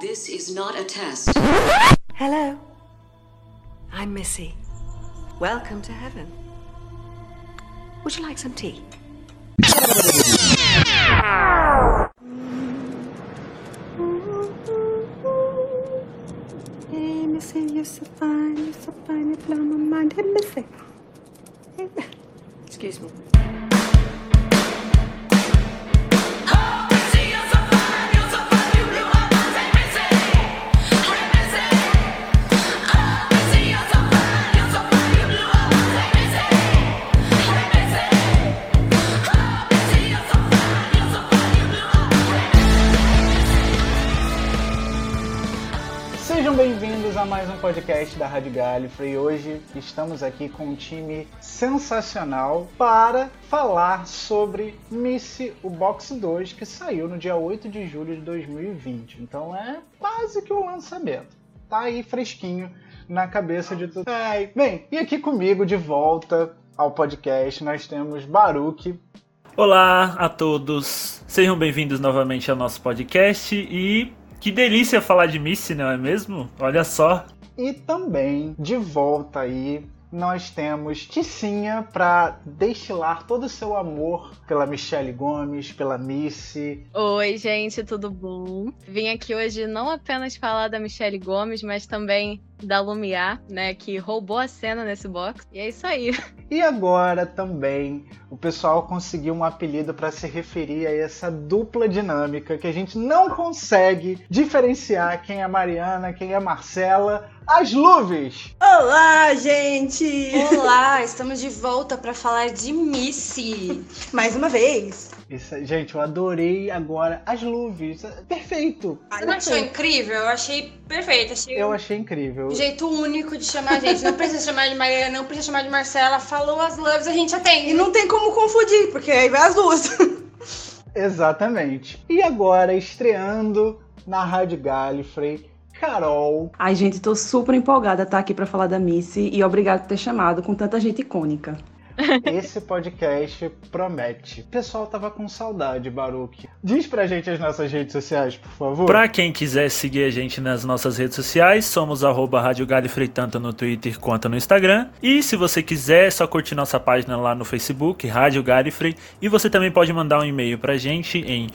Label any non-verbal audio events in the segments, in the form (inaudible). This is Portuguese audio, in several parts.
This is not a test. Hello. I'm Missy. Welcome to heaven. Would you like some tea? Hey, Missy, you're so fine, you're so fine, you blow my mind. Hey, Missy. Hey. Excuse me. Mais um podcast da Rádio Galifrey. E hoje estamos aqui com um time sensacional para falar sobre Missy, o Box 2, que saiu no dia 8 de julho de 2020. Então é quase que o lançamento. Tá aí fresquinho na cabeça de tudo. Ai, bem, e aqui comigo de volta ao podcast nós temos Baruque. Olá a todos, sejam bem-vindos novamente ao nosso podcast e que delícia falar de Missy, não é mesmo? Olha só. E também de volta aí nós temos Ticinha para destilar todo o seu amor pela Michelle Gomes, pela Missy. Oi, gente, tudo bom? Vim aqui hoje não apenas falar da Michelle Gomes, mas também da Lumiar, né, que roubou a cena nesse box. E é isso aí. (laughs) E agora também o pessoal conseguiu um apelido para se referir a essa dupla dinâmica que a gente não consegue diferenciar quem é Mariana, quem é Marcela. As Luves! Olá, gente! Olá, estamos de volta para falar de Missy. Mais uma vez. Isso, gente, eu adorei agora as Luves. Perfeito! Você não achou incrível? Eu achei perfeito. Achei Eu um achei incrível. jeito único de chamar a gente. Não precisa chamar de Mariana, não precisa chamar de Marcela. Falou as loves, a gente atende. E não tem como confundir, porque aí vai as duas. Exatamente. E agora, estreando na Rádio Galifrey, Carol. Ai, gente, tô super empolgada a estar aqui pra falar da Missy e obrigado por ter chamado com tanta gente icônica. (laughs) Esse podcast promete. O pessoal tava com saudade, Baruque. Diz pra gente as nossas redes sociais, por favor. Pra quem quiser seguir a gente nas nossas redes sociais, somos arroba Rádio Galifrey, tanto no Twitter quanto no Instagram. E se você quiser, é só curtir nossa página lá no Facebook, Rádio Galifrey. E você também pode mandar um e-mail pra gente em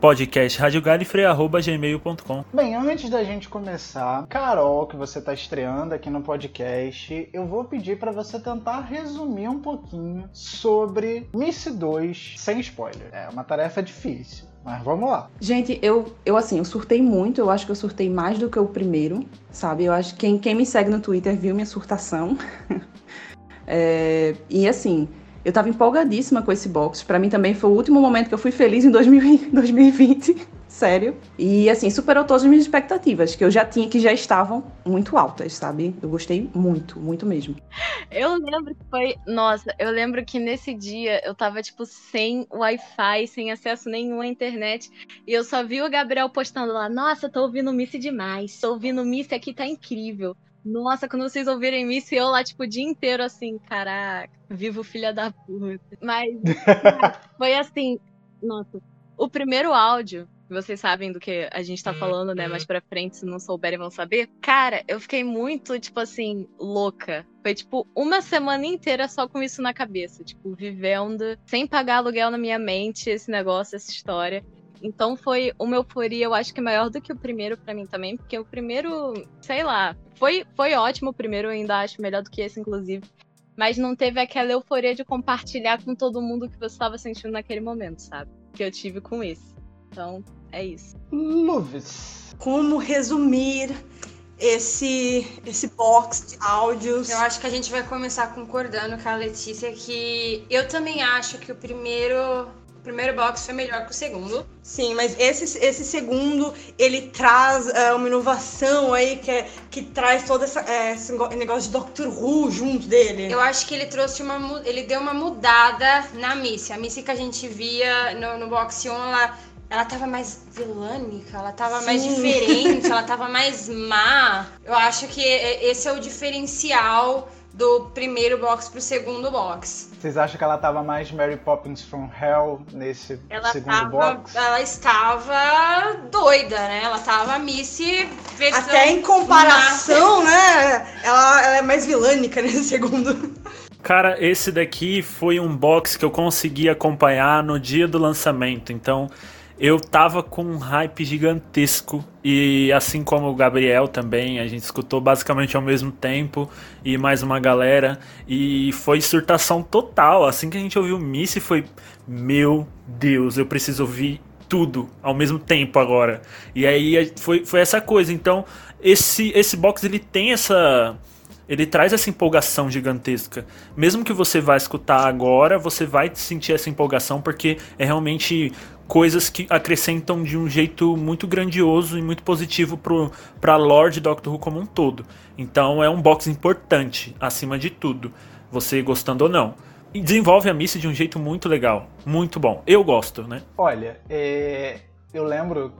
podcastradiogalifrey.gmail.com Bem, antes da gente começar, Carol, que você tá estreando aqui no podcast, eu vou pedir pra você tentar resumir um pouquinho sobre Missy 2 sem spoiler. É uma tarefa difícil, mas vamos lá. Gente, eu, eu assim, eu surtei muito, eu acho que eu surtei mais do que o primeiro, sabe? Eu acho que quem, quem me segue no Twitter viu minha surtação. (laughs) É, e assim, eu tava empolgadíssima com esse box. Pra mim também foi o último momento que eu fui feliz em 2000 2020. (laughs) Sério. E assim, superou todas as minhas expectativas, que eu já tinha, que já estavam muito altas, sabe? Eu gostei muito, muito mesmo. Eu lembro que foi. Nossa, eu lembro que nesse dia eu tava, tipo, sem Wi-Fi, sem acesso nenhum à internet. E eu só vi o Gabriel postando lá: Nossa, tô ouvindo Missy demais. Tô ouvindo Missy aqui, tá incrível. Nossa, quando vocês ouvirem Missy, eu lá, tipo, o dia inteiro assim, caraca, vivo filha da puta. Mas (laughs) foi assim, nossa. O primeiro áudio, vocês sabem do que a gente tá falando, né? Mais pra frente, se não souberem, vão saber. Cara, eu fiquei muito, tipo assim, louca. Foi tipo uma semana inteira só com isso na cabeça. Tipo, vivendo, sem pagar aluguel na minha mente, esse negócio, essa história. Então foi uma euforia, eu acho que maior do que o primeiro pra mim também, porque o primeiro, sei lá, foi, foi ótimo o primeiro, eu ainda acho melhor do que esse, inclusive. Mas não teve aquela euforia de compartilhar com todo mundo o que você estava sentindo naquele momento, sabe? Que eu tive com esse. Então, é isso. Luves. Como resumir esse, esse box de áudios? Eu acho que a gente vai começar concordando com a Letícia que eu também acho que o primeiro, primeiro box foi melhor que o segundo. Sim, mas esse, esse segundo, ele traz é, uma inovação aí que, é- que traz todo essa, é, esse negócio de Doctor Who junto dele. Eu acho que ele trouxe uma. Ele deu uma mudada na Missy. A Missy que a gente via no, no box 1, ela, ela tava mais vilânica, ela tava mais Sim. diferente, ela tava mais má. Eu acho que esse é o diferencial do primeiro box pro segundo box. Vocês acham que ela tava mais Mary Poppins from Hell nesse Ela segundo tava, box? ela estava doida, né? Ela tava Missy versão Até em comparação, né? Ela, ela é mais vilânica (laughs) nesse segundo. Cara, esse daqui foi um box que eu consegui acompanhar no dia do lançamento, então eu tava com um hype gigantesco e assim como o Gabriel também, a gente escutou basicamente ao mesmo tempo e mais uma galera e foi surtação total. Assim que a gente ouviu Missy foi meu Deus, eu preciso ouvir tudo ao mesmo tempo agora. E aí foi, foi essa coisa. Então, esse esse box ele tem essa ele traz essa empolgação gigantesca. Mesmo que você vá escutar agora, você vai sentir essa empolgação porque é realmente coisas que acrescentam de um jeito muito grandioso e muito positivo lore de Doctor Who como um todo. Então é um box importante, acima de tudo, você gostando ou não. E desenvolve a Missy de um jeito muito legal, muito bom. Eu gosto, né? Olha, é, eu lembro,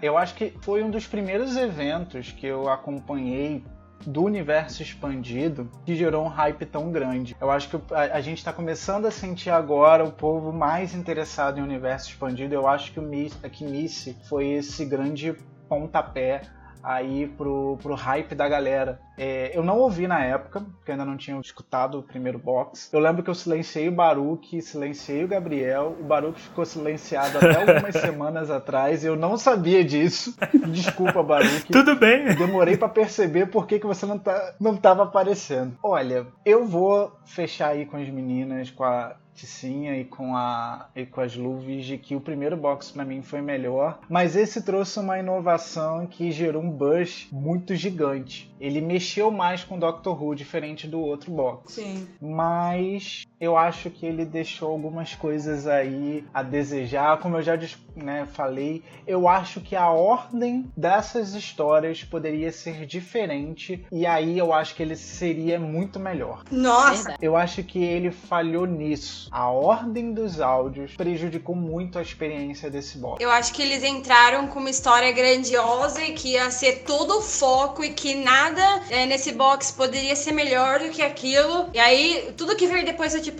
eu acho que foi um dos primeiros eventos que eu acompanhei do universo expandido que gerou um hype tão grande. Eu acho que a, a gente está começando a sentir agora o povo mais interessado em universo expandido. Eu acho que o Miss, que Missy foi esse grande pontapé aí pro, pro hype da galera. É, eu não ouvi na época, porque ainda não tinha escutado o primeiro box. Eu lembro que eu silenciei o Baruque, silenciei o Gabriel. O Baruque ficou silenciado até algumas (laughs) semanas atrás e eu não sabia disso. Desculpa, Baruque. (laughs) Tudo bem. Demorei pra perceber por que, que você não, tá, não tava aparecendo. Olha, eu vou fechar aí com as meninas, com a Ticinha e com, a, e com as Luvis de que o primeiro box pra mim foi melhor, mas esse trouxe uma inovação que gerou um buzz muito gigante. Ele mexeu mais com o Doctor Who, diferente do outro box Sim. mas eu acho que ele deixou algumas coisas aí a desejar. Como eu já né, falei, eu acho que a ordem dessas histórias poderia ser diferente e aí eu acho que ele seria muito melhor. Nossa. Eu acho que ele falhou nisso. A ordem dos áudios prejudicou muito a experiência desse box. Eu acho que eles entraram com uma história grandiosa e que ia ser todo o foco e que nada é, nesse box poderia ser melhor do que aquilo. E aí, tudo que veio depois é tipo.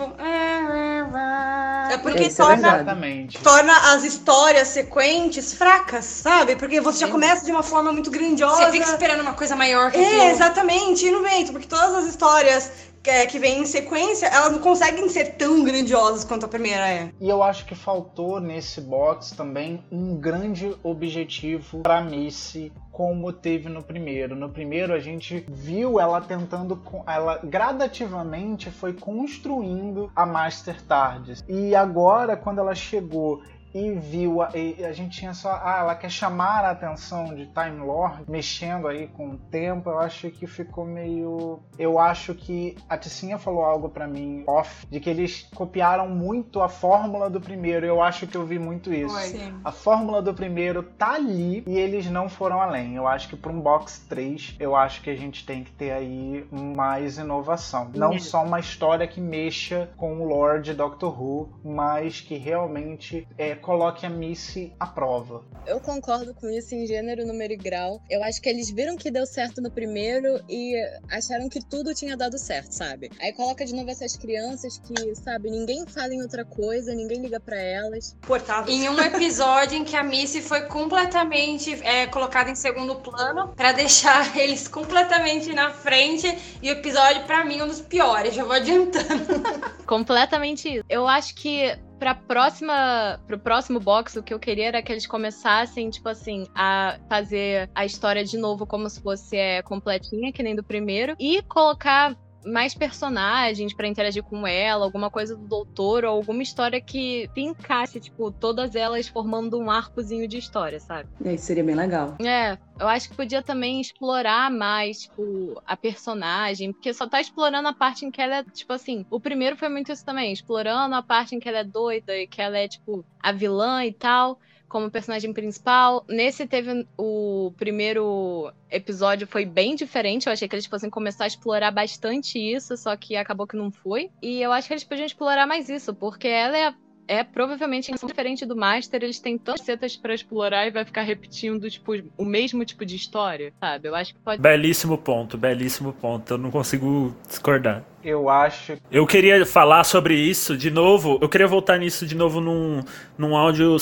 É porque Isso é torna. Exatamente. torna as histórias sequentes fracas, sabe? Porque você já começa de uma forma muito grandiosa. Você fica esperando uma coisa maior que É, aquilo. exatamente, e no vento, porque todas as histórias que, que vêm em sequência, elas não conseguem ser tão grandiosas quanto a primeira é. E eu acho que faltou nesse box também um grande objetivo para Missy, como teve no primeiro. No primeiro a gente viu ela tentando, ela gradativamente foi construindo a Master Tardes. E agora quando ela chegou e viu, a, e a gente tinha só, ah, ela quer chamar a atenção de Time Lord, mexendo aí com o tempo, eu acho que ficou meio, eu acho que a Ticinha falou algo pra mim off, de que eles copiaram muito a fórmula do primeiro, eu acho que eu vi muito isso. Sim. A fórmula do primeiro tá ali e eles não foram além. Eu acho que para um box 3, eu acho que a gente tem que ter aí mais inovação. Não É. só uma história que mexa com o Lord Doctor Who, mas que realmente é, coloque a Missy à prova. Eu concordo com isso em gênero, número e grau. Eu acho que eles viram que deu certo no primeiro e acharam que tudo tinha dado certo, sabe? Aí coloca de novo essas crianças que, sabe, ninguém fala em outra coisa, ninguém liga pra elas. Portável. Em um episódio em que a Missy foi completamente é, colocada em segundo plano pra deixar (laughs) eles completamente na frente e o episódio pra mim é um dos piores, já vou adiantando. Completamente isso. Eu acho que pra próxima, pro próximo box, o que eu queria era que eles começassem, tipo assim, a fazer a história de novo como se fosse é, completinha, que nem do primeiro, e colocar mais personagens pra interagir com ela, alguma coisa do doutor, ou alguma história que se encaixe, tipo, todas elas formando um arcozinho de história, sabe? E aí seria bem legal. É, eu acho que podia também explorar mais, tipo, a personagem, porque só tá explorando a parte em que ela é, tipo assim, o primeiro foi muito isso também, explorando a parte em que ela é doida e que ela é, tipo, a vilã e tal, como personagem principal. Nesse teve o primeiro episódio foi bem diferente, eu achei que eles fossem começar a explorar bastante isso, só que acabou que não foi. E eu acho que eles podiam explorar mais isso, porque ela é é provavelmente diferente do Master, eles têm tantas setas pra explorar e vai ficar repetindo, tipo, o mesmo tipo de história, sabe? Eu acho que pode. Belíssimo ponto, belíssimo ponto. Eu não consigo discordar. Eu acho. Eu queria falar sobre isso de novo. Eu queria voltar nisso de novo num, num áudio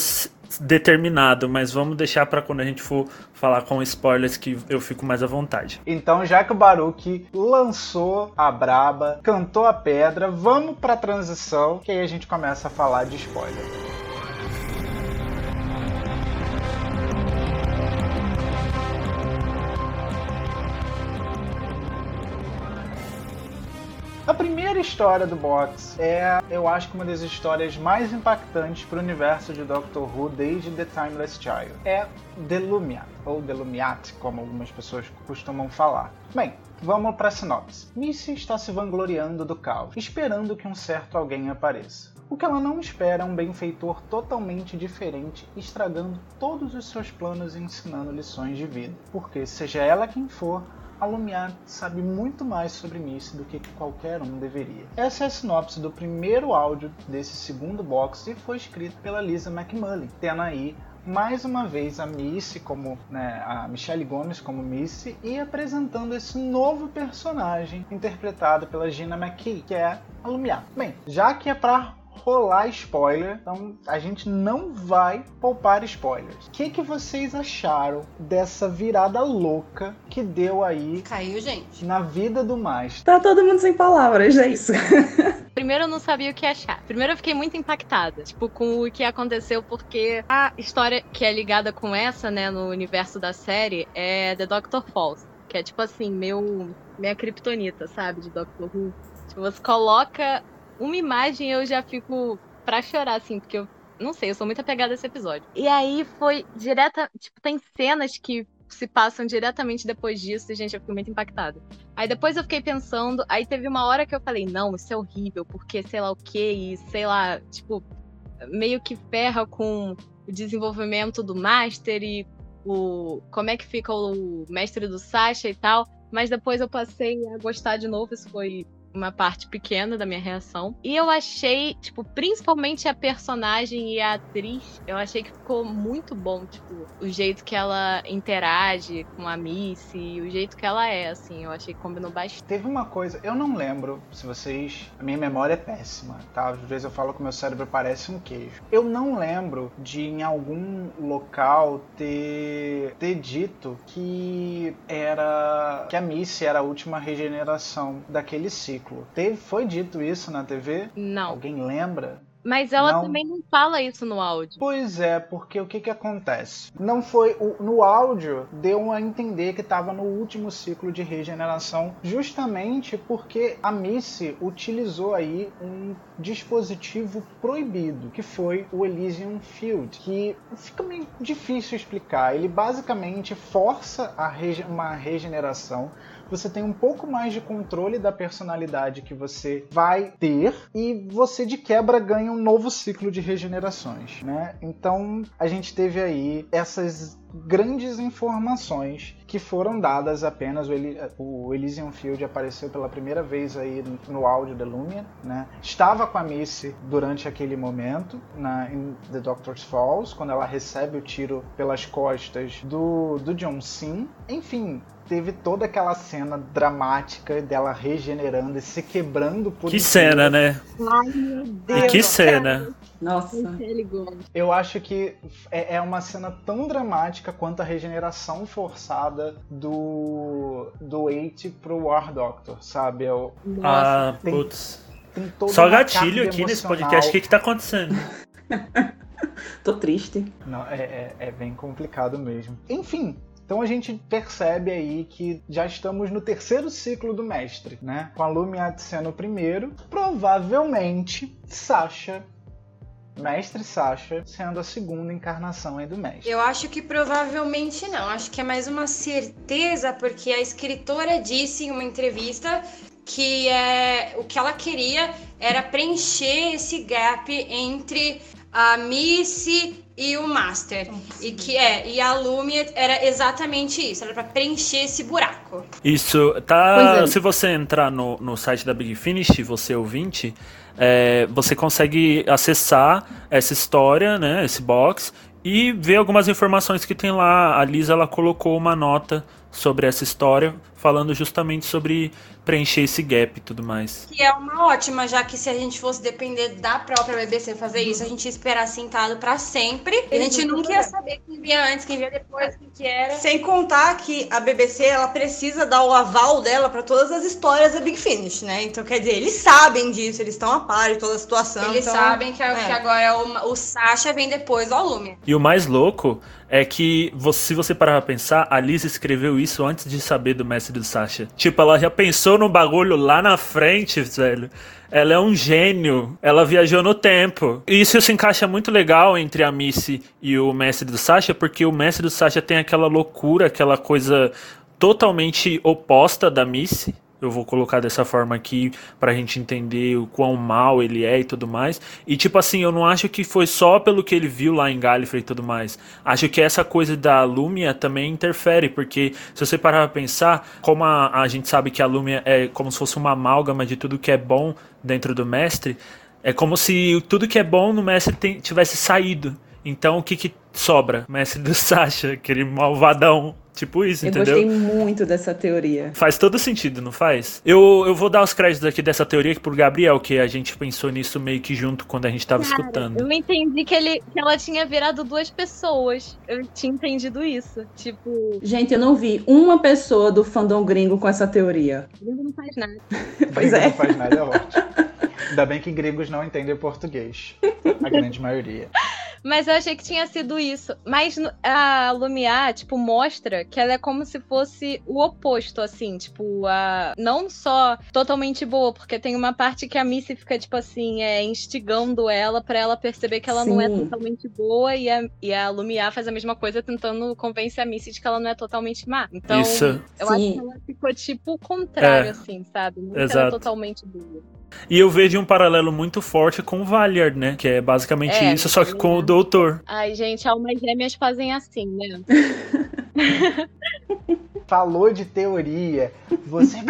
determinado, mas vamos deixar pra quando a gente for falar com spoilers que eu fico mais à vontade. Então, já que o Baruque lançou a braba, cantou a pedra, vamos pra transição, que aí a gente começa a falar de spoiler. História do box é, eu acho que uma das histórias mais impactantes para o universo de Doctor Who desde The Timeless Child. É Delumiat, ou Delumiat, como algumas pessoas costumam falar. Bem, vamos para a sinopse. Missy está se vangloriando do caos, esperando que um certo alguém apareça. O que ela não espera é um benfeitor totalmente diferente, estragando todos os seus planos e ensinando lições de vida. Porque, seja ela quem for, a Lumiar sabe muito mais sobre Missy do que qualquer um deveria. Essa é a sinopse do primeiro áudio desse segundo box e foi escrito pela Lisa McMullen, tendo aí mais uma vez a Missy como né, a Michelle Gomes como Missy e apresentando esse novo personagem interpretado pela Gina McKee, que é a Lumiar. Bem, já que é pra rolar spoiler, então a gente não vai poupar spoilers. O que, que vocês acharam dessa virada louca que deu aí Caiu, gente. na vida do Master? Tá todo mundo sem palavras, é isso. (laughs) Primeiro eu não sabia o que achar. Primeiro eu fiquei muito impactada, tipo, com o que aconteceu, porque a história que é ligada com essa, né, no universo da série, é The Doctor Falls. Que é tipo assim, meu. Minha kriptonita, sabe? De Doctor Who. Tipo, você coloca uma imagem eu já fico pra chorar, assim, porque eu. Não sei, eu sou muito apegada a esse episódio. E aí foi direta. Tipo, tem cenas que se passam diretamente depois disso e, gente, eu fico muito impactada. Aí depois eu fiquei pensando, aí teve uma hora que eu falei, não, isso é horrível, porque sei lá o que, e sei lá, tipo, meio que ferra com o desenvolvimento do Master e o como é que fica o mestre do Sasha e tal. Mas depois eu passei a gostar de novo, isso foi uma parte pequena da minha reação. E eu achei, tipo, principalmente a personagem e a atriz, eu achei que ficou muito bom, tipo, o jeito que ela interage com a Missy, o jeito que ela é, assim, eu achei que combinou bastante. Teve uma coisa, eu não lembro se vocês. A minha memória é péssima, tá? Às vezes eu falo que meu cérebro parece um queijo. Eu não lembro de em algum local ter, ter dito que era. que a Missy era a última regeneração daquele ciclo. Teve, foi dito isso na TV? Não. Alguém lembra? Mas ela Não. também não fala isso no áudio. Pois é, porque o que que acontece? Não foi o- no áudio deu a entender que estava no último ciclo de regeneração, justamente porque a Missy utilizou aí um dispositivo proibido, que foi o Elysium Field, que fica meio difícil explicar. Ele basicamente força a rege- uma regeneração você tem um pouco mais de controle da personalidade que você vai ter e você de quebra ganha um novo ciclo de regenerações, né? Então a gente teve aí essas grandes informações que foram dadas apenas o, Eli o Elysium Field apareceu pela primeira vez aí no áudio da Lumion, né? Estava com a Missy durante aquele momento na em The Doctor's Falls, quando ela recebe o tiro pelas costas do, do John Sim. Enfim, teve toda aquela cena dramática dela regenerando e se quebrando por Que inteiro. cena, né? Ai, meu E que cena. Nossa. Gomes. Eu acho que é é uma cena tão dramática quanto a regeneração forçada do do Eight pro War Doctor, sabe? É o- Ah, tem- putz. tem Só gatilho aqui nesse emocional. podcast. O que que tá acontecendo? (laughs) Tô triste. Não, é, é, é bem complicado mesmo. Enfim. Então a gente percebe aí que já estamos no terceiro ciclo do mestre, né? Com a Lumiat sendo o primeiro, provavelmente Sasha, mestre Sasha, sendo a segunda encarnação aí do mestre. Eu acho que provavelmente não. Acho que é mais uma certeza, porque a escritora disse em uma entrevista que é, o que ela queria era preencher esse gap entre a Missy e o Master. E que é, e a Lumia era exatamente isso, era pra preencher esse buraco. Isso, tá. É. Se você entrar no, no site da Big Finish, você ouvinte, é, você consegue acessar essa história, né? Esse box, e ver algumas informações que tem lá. A Lisa ela colocou uma nota sobre essa história, falando justamente sobre preencher esse gap e tudo mais. Que é uma ótima, já que se a gente fosse depender da própria BBC fazer isso, a gente ia esperar sentado pra sempre. E a gente nunca ia saber quem via antes, quem via depois, quem que era. Sem contar que a BBC ela precisa dar o aval dela pra todas as histórias da Big Finish, né? Então, quer dizer, eles sabem disso, eles estão a par de toda a situação. Eles então, sabem que, é. que agora o, o Sasha vem depois do Lumia. E o mais louco é que, você- se você parar pra pensar, a Lisa escreveu isso antes de saber do mestre do Sasha. Tipo, ela já pensou no bagulho lá na frente, velho. Ela é um gênio. Ela viajou no tempo. E isso se encaixa muito legal entre a Missy e o mestre do Sasha, porque o mestre do Sasha tem aquela loucura, aquela coisa totalmente oposta da Missy. Eu vou colocar dessa forma aqui pra gente entender o quão mal ele é e tudo mais. E tipo assim, eu não acho que foi só pelo que ele viu lá em Gallifrey e tudo mais. Acho que essa coisa da Lumia também interfere, porque se você parar pra pensar, como a, a gente sabe que a Lumia é como se fosse uma amálgama de tudo que é bom dentro do mestre, é como se tudo que é bom no mestre tem- tivesse saído. Então o que que sobra? Mestre do Sasha, aquele malvadão. Tipo isso, Eu entendeu? gostei muito dessa teoria. Faz todo sentido, não faz? Eu, eu vou dar os créditos aqui dessa teoria pro Gabriel, que a gente pensou nisso meio que junto quando a gente tava escutando. Eu entendi que, ele, que ela tinha virado duas pessoas. Eu tinha entendido isso. Tipo, Gente, eu não vi uma pessoa do fandom gringo com essa teoria. ele não faz nada. (laughs) Pois Gringo é. Não faz nada, é ótimo. Ainda bem que gregos não entendem português. A grande maioria. Mas eu achei que tinha sido isso. Mas a Lumiar, tipo, mostra que ela é como se fosse o oposto, assim. Tipo, a... não só totalmente boa, porque tem uma parte que a Missy fica, tipo assim, é, instigando ela pra ela perceber que ela não é Sim. totalmente boa. E a, e a Lumiar faz a mesma coisa, tentando convencer a Missy de que ela não é totalmente má. Então, Isso. eu acho Sim. que ela ficou, tipo, o contrário, É. assim, sabe? Não que ela é Exato. totalmente boa. E eu vejo um paralelo muito forte com o Valiard, né? Que é basicamente É, isso, só que com o doutor. Ai, gente, almas gêmeas fazem assim, né? (laughs) Falou de teoria, você. (laughs)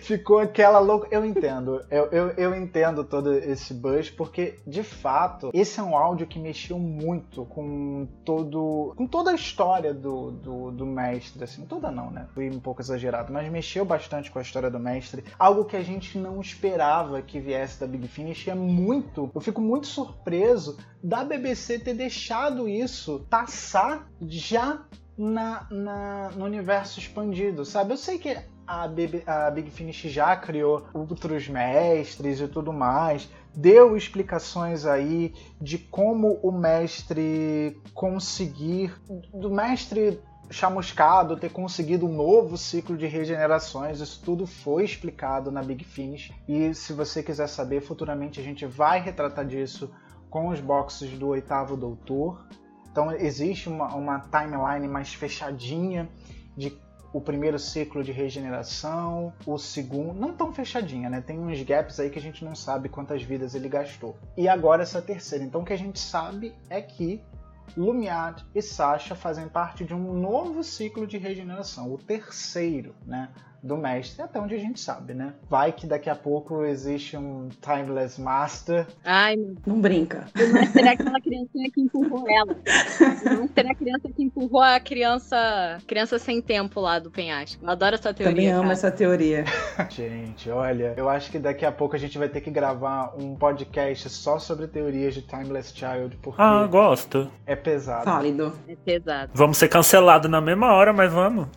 Ficou aquela louca. Eu entendo. Eu, eu, eu entendo todo esse buzz, porque, de fato, esse é um áudio que mexeu muito com todo. com toda a história do, do, do mestre. Assim, toda não, né? Fui um pouco exagerado, mas mexeu bastante com a história do mestre. Algo que a gente não esperava que viesse da Big Finish. E é muito. Eu fico muito surpreso da BBC ter deixado isso passar já na, na- no universo expandido, sabe? Eu sei que a, BB a Big Finish já criou outros mestres e tudo mais, deu explicações aí de como o mestre conseguir, do mestre chamuscado ter conseguido um novo ciclo de regenerações, isso tudo foi explicado na Big Finish. E se você quiser saber, futuramente a gente vai retratar disso com os boxes do oitavo doutor. Então existe uma, uma timeline mais fechadinha de o primeiro ciclo de regeneração, o segundo, não tão fechadinha, né? Tem uns gaps aí que a gente não sabe quantas vidas ele gastou. E agora essa terceira. Então o que a gente sabe é que Lumiar e Sasha fazem parte de um novo ciclo de regeneração, o terceiro, né? Do mestre, até onde a gente sabe, né? Vai que daqui a pouco existe um Timeless Master Ai, Não brinca. (laughs) Mas será aquela criancinha que empurrou ela? Não será a criança que empurrou a criança criança sem tempo lá do penhasco? Eu adoro essa teoria. Também amo cara. essa teoria. (laughs) Gente, olha, eu acho que daqui a pouco a gente vai ter que gravar um podcast só sobre teorias de Timeless Child, porque Ah, gosto. é pesado. Válido. É pesado. Vamos ser cancelados na mesma hora, mas vamos. (laughs)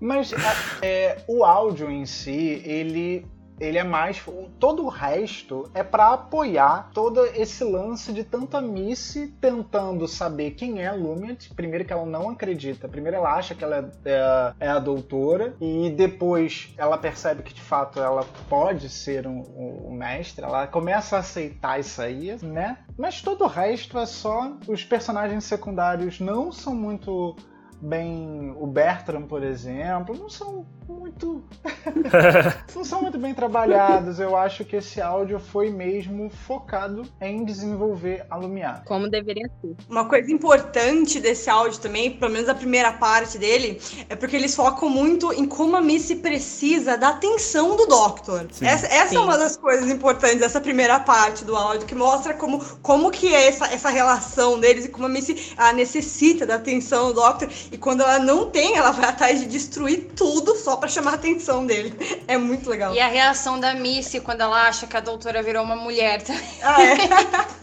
Mas a- é, o áudio em si, ele. Ele é mais. Todo o resto é pra apoiar todo esse lance de tanta Missy tentando saber quem é a Lumiat. Primeiro que ela não acredita. Primeiro ela acha que ela é, a- é a doutora. E depois ela percebe que de fato ela pode ser um, um- um mestre. Ela começa a aceitar isso aí, né? Mas todo o resto é só. Os personagens secundários não são muito bem. O Bertram, por exemplo, não são muito. (laughs) não são muito bem trabalhados. Eu acho que esse áudio foi mesmo focado em desenvolver a Lumiar. Como deveria ser. Uma coisa importante desse áudio também, pelo menos a primeira parte dele, é porque eles focam muito em como a Missy precisa da atenção do Doctor. Sim. Essa, essa Sim. é uma das coisas importantes dessa primeira parte do áudio, que mostra como, como que é essa, essa relação deles e como a Missy ela necessita da atenção do Doctor. E quando ela não tem, ela vai atrás de destruir tudo só pra chamar a atenção dele. É muito legal. E a reação da Missy quando ela acha que a doutora virou uma mulher também. Ah, é.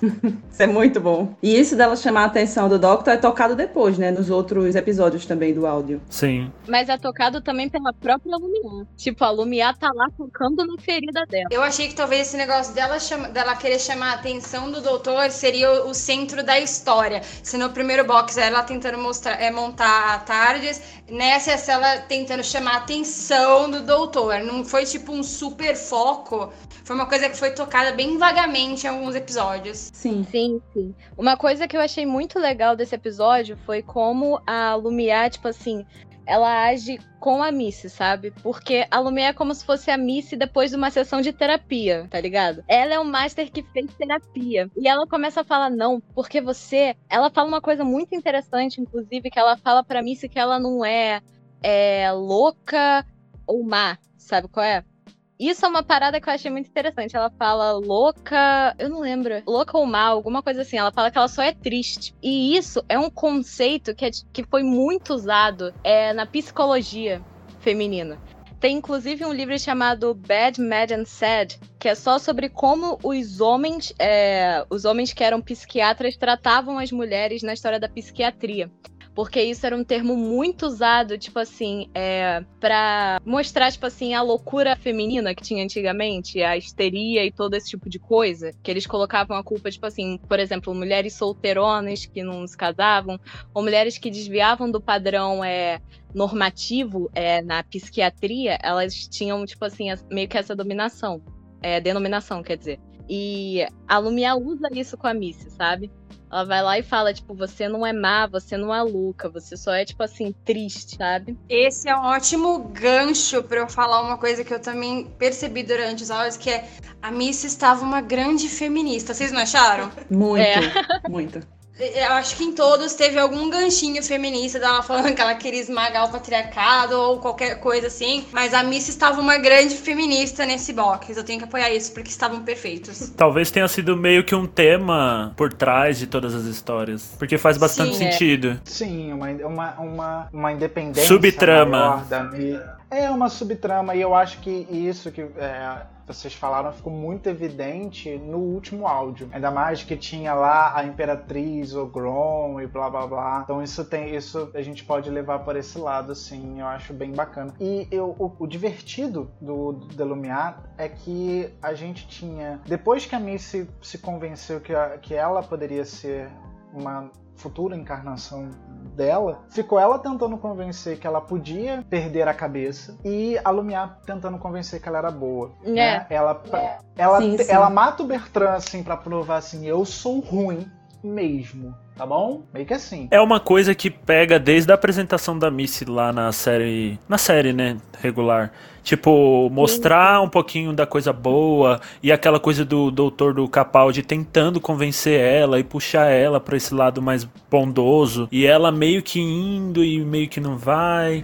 (laughs) Isso é muito bom. E isso dela chamar a atenção do Doctor é tocado depois, né? Nos outros episódios também do áudio. Sim. Mas é tocado também pela própria Lumiar. Tipo, a Lumiar tá lá tocando na ferida dela. Eu achei que talvez esse negócio dela, chama- dela querer chamar a atenção do doutor seria o, o centro da história. Se no primeiro box era ela tentando mostrar, é, montar a Tardes, nessa é ela tentando chamar a atenção do doutor. Não foi tipo um super foco. Foi uma coisa que foi tocada bem vagamente em alguns episódios. Sim. Sim, sim. Uma coisa que eu achei muito legal desse episódio foi como a Lumiar, tipo assim, ela age com a Missy, sabe? Porque a Lumiar é como se fosse a Missy depois de uma sessão de terapia, tá ligado? Ela é o master que fez terapia. E ela começa a falar, não, porque você. Ela fala uma coisa muito interessante, inclusive, que ela fala pra Missy que ela não é, é louca ou má, sabe qual é? Isso é uma parada que eu achei muito interessante. Ela fala louca. Eu não lembro. Louca ou mal, alguma coisa assim. Ela fala que ela só é triste. E isso é um conceito que, é- que foi muito usado é, na psicologia feminina. Tem inclusive um livro chamado Bad, Mad and Sad, que é só sobre como os homens, é, os homens que eram psiquiatras tratavam as mulheres na história da psiquiatria. Porque isso era um termo muito usado, tipo assim, é, pra mostrar, tipo assim, a loucura feminina que tinha antigamente, a histeria e todo esse tipo de coisa. Que eles colocavam a culpa, tipo assim, por exemplo, mulheres solteironas que não se casavam, ou mulheres que desviavam do padrão é, normativo é, na psiquiatria, elas tinham, tipo assim, as- meio que essa dominação. É, denominação, quer dizer. E a Lumia usa isso com a Missy, sabe? Ela vai lá e fala, tipo, você não é má, você não é louca, você só é, tipo assim, triste, sabe? Esse é um ótimo gancho pra eu falar uma coisa que eu também percebi durante os áudios, que é a Missy estava uma grande feminista. Vocês não acharam? Muito, É. muito. Eu acho que em todos teve algum ganchinho feminista dela falando que ela queria esmagar o patriarcado ou qualquer coisa assim. Mas a Missy estava uma grande feminista nesse box. Eu tenho que apoiar isso porque estavam perfeitos. Talvez tenha sido meio que um tema por trás de todas as histórias. Porque faz bastante Sim, é. sentido. Sim, uma, uma, uma, uma independência. Subtrama. maior Da, Mi- é uma subtrama, e eu acho que isso que é, vocês falaram ficou muito evidente no último áudio. Ainda mais que tinha lá a Imperatriz Ogron e blá blá blá. Então isso tem. Isso a gente pode levar por esse lado, assim, eu acho bem bacana. E eu, o, o divertido do, Delumiar é que a gente tinha. Depois que a Missy se convenceu que, a- que ela poderia ser uma futura encarnação dela, ficou ela tentando convencer que ela podia perder a cabeça e a Lumiar tentando convencer que ela era boa. É. né? Ela, ela, Sim, sim. ela mata o Bertrand assim pra provar assim, eu sou ruim mesmo, tá bom? Meio que assim. É uma coisa que pega desde a apresentação da Missy lá na série. Na série, né? Regular. Tipo, mostrar um pouquinho da coisa boa e aquela coisa do doutor do Capaldi tentando convencer ela e puxar ela pra esse lado mais bondoso. E ela meio que indo e meio que não vai.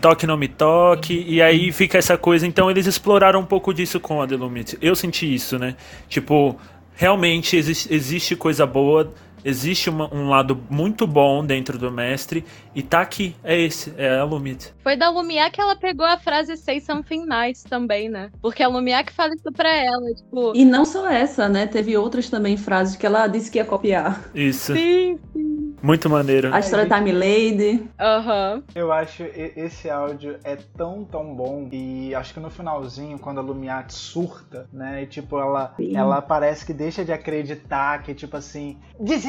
Toque não me toque. E aí fica essa coisa. Então eles exploraram um pouco disso com a Delumite. Eu senti isso, né? Tipo, realmente existe, existe coisa boa. Existe uma- um lado muito bom dentro do mestre e tá aqui, é esse, é a Lumit. Foi da Lumiar que ela pegou a frase Say Something Nice também, né? Porque a Lumiar que fala isso pra ela, tipo. E não só essa, né? Teve outras também frases que ela disse que ia copiar. Isso, Sim, muito maneiro. A história da Time Lady. aham. Eu acho esse áudio é tão, tão bom. E acho que no finalzinho, quando a Lumiat surta, né? E tipo, ela, Sim. ela parece que deixa de acreditar que, tipo assim,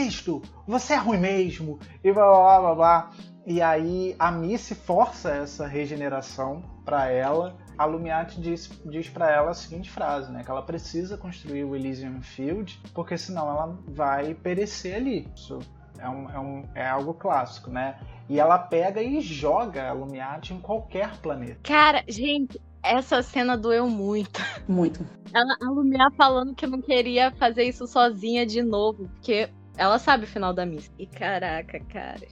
desisto, você é ruim mesmo, e blá blá blá blá blá. E aí a Missy força essa regeneração pra ela. A Lumiat diz, diz para ela a seguinte frase, né? Que ela precisa construir o Elysium Field, porque senão ela vai perecer ali. Isso É, um, é, um, é algo clássico, né? E ela pega e joga a Lumiate em qualquer planeta. Cara, gente, essa cena doeu muito. Muito. Ela, a Lumia falando que não queria fazer isso sozinha de novo, porque ela sabe o final da missa. E caraca, cara.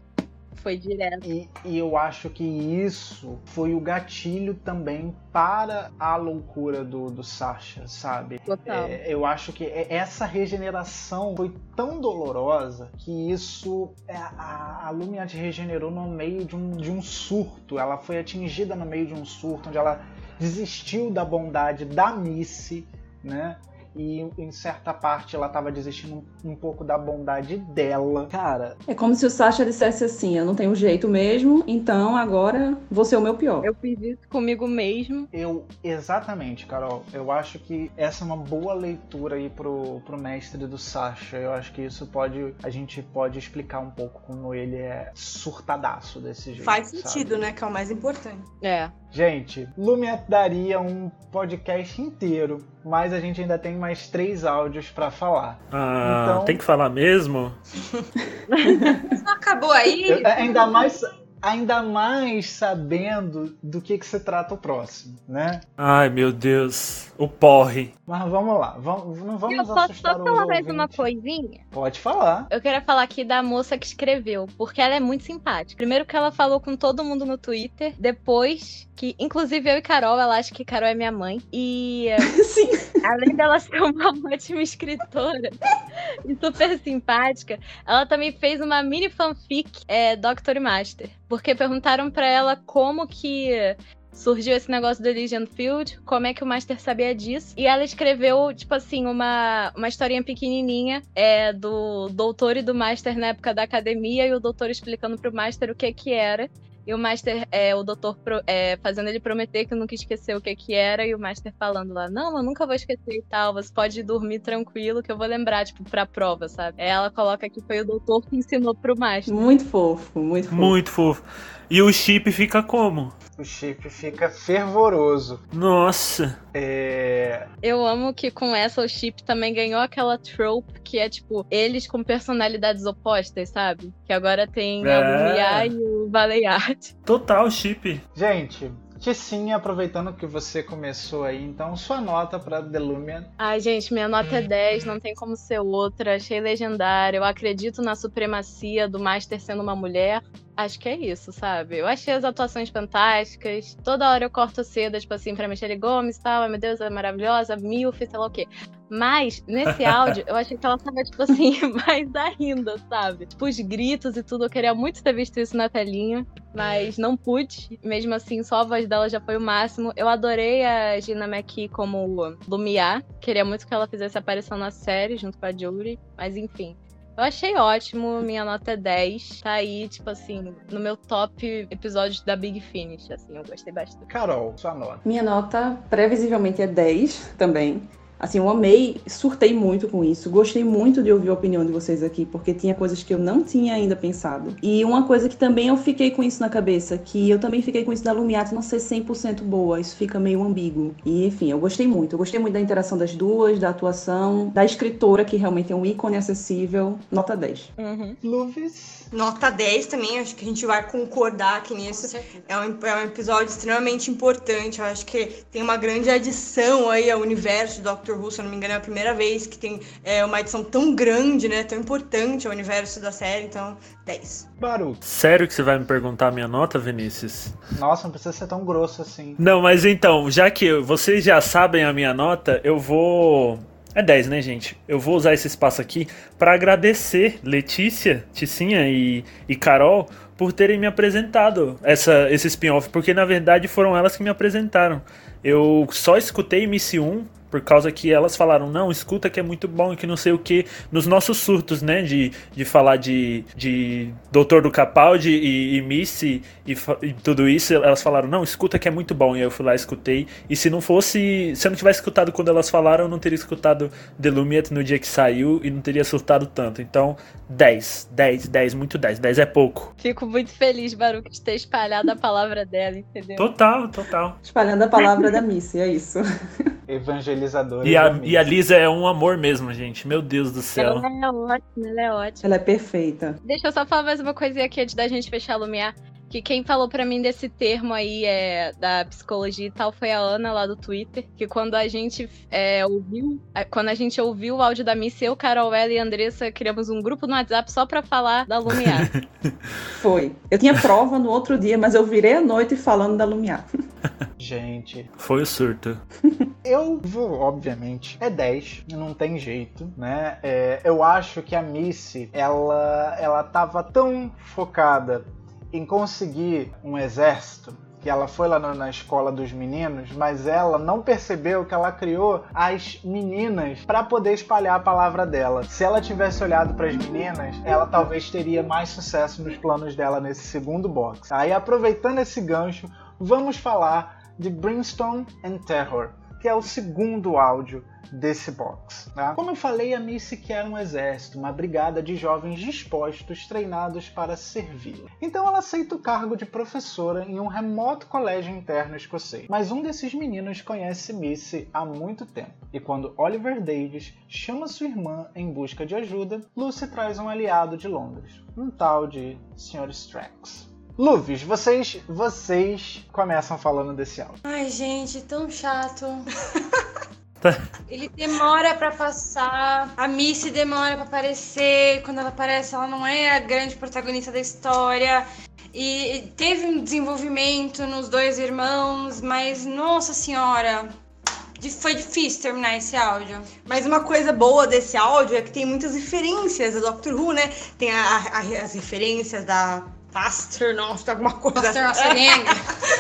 Foi direto. E, e, eu acho que isso foi o gatilho também para a loucura do, do Sasha, sabe? Total. É, eu acho que essa regeneração foi tão dolorosa que isso. É, a, a Lumiat regenerou no meio de um, de um surto. Ela foi atingida no meio de um surto, onde ela desistiu da bondade da Missy, né? E em certa parte ela tava desistindo um, um, pouco da bondade dela. Cara. É como se o Sasha dissesse assim: eu não tenho jeito mesmo, então agora vou ser o meu pior. Eu fiz isso comigo mesmo. Eu, exatamente, Carol. Eu acho que essa é uma boa leitura aí pro, pro mestre do Sasha. Eu acho que isso pode. A gente pode explicar um pouco como ele é surtadaço desse jeito. Faz sentido, sabe? né? Que é o mais importante. É. Gente, Lumiat daria um podcast inteiro, mas a gente ainda tem mais três áudios para falar. Ah, então... tem que falar mesmo? (laughs) Só acabou aí? Eu, ainda mais ainda mais sabendo do que, que se trata o próximo, né? Ai, meu Deus. O porre. Mas vamos lá. Vamos, não vamos Eu posso assustar só falar mais uma coisinha? Pode falar. Eu quero falar aqui da moça que escreveu, porque ela é muito simpática. Primeiro que ela falou com todo mundo no Twitter, depois que, inclusive eu e Carol, ela acha que Carol é minha mãe. E (laughs) Sim. além dela ser uma (laughs) ótima escritora e super simpática, ela também fez uma mini fanfic é, Doctor e Master. Porque perguntaram pra ela como que surgiu esse negócio do Elysian Field, como é que o Master sabia disso. E ela escreveu, tipo assim, uma, uma historinha pequenininha é, do doutor e do Master na época da academia, e o doutor explicando pro Master o que que era. E o Master, é, o doutor pro- é, fazendo ele prometer que nunca esqueceu o que que era, e o Master falando lá, não, eu nunca vou esquecer e tal, você pode dormir tranquilo que eu vou lembrar, tipo, pra prova, sabe? Aí ela coloca que foi o doutor que ensinou pro Master. Muito fofo, muito fofo. Muito fofo. E o chip fica como? O chip fica fervoroso. Nossa. É... Eu amo que com essa o Chip também ganhou aquela trope que é tipo eles com personalidades opostas, sabe? Que agora tem É. a Lumia e o Baleard. Total chip. Gente, Tissinha, aproveitando que você começou aí, então sua nota pra Delumian. Ai, gente, minha nota é 10, não tem como ser outra. Achei legendário. Eu acredito na supremacia do Master sendo uma mulher. Acho que é isso, sabe? Eu achei as atuações fantásticas. Toda hora eu corto seda, tipo assim, pra Michelle Gomes e tal. Ai, meu Deus, ela é maravilhosa. Milf, sei lá o quê. Mas, nesse áudio, eu achei que ela tava, tipo assim, (laughs) mais ainda, sabe? Tipo, os gritos e tudo. Eu queria muito ter visto isso na telinha. Mas não pude. Mesmo assim, só a voz dela já foi o máximo. Eu adorei a Gina McKee como Lumia. Queria muito que ela fizesse aparição na série junto com a Julie. Mas enfim. Eu achei ótimo, minha nota é 10. Tá aí, tipo assim, no meu top episódios da Big Finish, assim, eu gostei bastante. Carol, sua nota. Minha nota previsivelmente é 10 também. Assim, eu amei, surtei muito com isso. Gostei muito de ouvir a opinião de vocês aqui, porque tinha coisas que eu não tinha ainda pensado. E uma coisa que também eu fiquei com isso na cabeça, que eu também fiquei com isso da Lumiata não ser 100% boa. Isso fica meio ambíguo. E, enfim, eu gostei muito. Eu gostei muito da interação das duas, da atuação, da escritora, que realmente é um ícone acessível. Nota 10. Uhum. Luvis. Nota 10 também, acho que a gente vai concordar aqui nisso. É um, é um episódio extremamente importante. Eu acho que tem uma grande adição aí ao universo do Doctor Who, se eu não me engano, é a primeira vez que tem é, uma edição tão grande, né? Tão importante ao universo da série. Então, 10. Baru. Sério que você vai me perguntar a minha nota, Vinícius? Nossa, não precisa ser tão grosso assim. Não, mas então, já que vocês já sabem a minha nota, eu vou. É 10, né, gente? Eu vou usar esse espaço aqui para agradecer Letícia, Ticinha e, e Carol por terem me apresentado essa, esse spin-off, porque na verdade foram elas que me apresentaram. Eu só escutei Missy 1 por causa que elas falaram, não, escuta que é muito bom e que não sei o que, nos nossos surtos, né, de, de falar de, de Doutor do Capaldi e, e Missy e, e tudo isso, elas falaram, não, escuta que é muito bom, e aí eu fui lá e escutei, e se não fosse, se eu não tivesse escutado quando elas falaram, eu não teria escutado The Lumiat no dia que saiu e não teria surtado tanto, então 10, 10, 10, muito 10, 10 é pouco. Fico muito feliz, Baruch, de ter espalhado a palavra dela, entendeu? Total, total. Espalhando a palavra da Missy, é isso. (laughs) Evangelizando idealizadora. E a, e a. Lisa é um amor mesmo, gente. Meu Deus do céu. Ela é ótima, ela é ótima. Ela é perfeita. Deixa eu só falar mais uma coisinha aqui antes da gente fechar a Lumiar. Que quem falou pra mim desse termo aí é, da psicologia e tal foi a Ana lá do Twitter. Que quando a gente é, ouviu. é, Quando a gente ouviu o áudio da Missy, eu, Carol, ela e a Andressa criamos um grupo no WhatsApp só pra falar da Lumiar. (laughs) Foi. Eu tinha prova no outro dia, mas eu virei a noite falando da Lumiar. (laughs) Gente, Foi o surto. (laughs) eu vou, obviamente, é 10, não tem jeito, né? É, eu acho que a Missy, ela, ela tava tão focada em conseguir um exército que ela foi lá na, escola dos meninos, mas ela não percebeu que ela criou as meninas para poder espalhar a palavra dela. Se ela tivesse olhado para as meninas, ela talvez teria mais sucesso nos planos dela nesse segundo box. Aí, aproveitando esse gancho, vamos falar de Brimstone and Terror, que é o segundo áudio desse box. tá? Como eu falei, a Missy quer um exército, uma brigada de jovens dispostos, treinados para servi-la. Então ela aceita o cargo de professora em um remoto colégio interno escocês. Mas um desses meninos conhece Missy há muito tempo. E quando Oliver Davis chama sua irmã em busca de ajuda, Lucy traz um aliado de Londres, um tal de Sr. Strax. Luvis, vocês, vocês começam falando desse áudio. Ai, gente, tão chato. (laughs) (laughs) Ele demora pra passar, a Missy demora pra aparecer. Quando ela aparece, ela não é a grande protagonista da história. E teve um desenvolvimento nos dois irmãos, mas nossa senhora, foi difícil terminar esse áudio. Mas uma coisa boa desse áudio é que tem muitas referências do Doctor Who, né? Tem a- a- as referências da Nossa, alguma coisa. Pastor Nossa (laughs) Gang.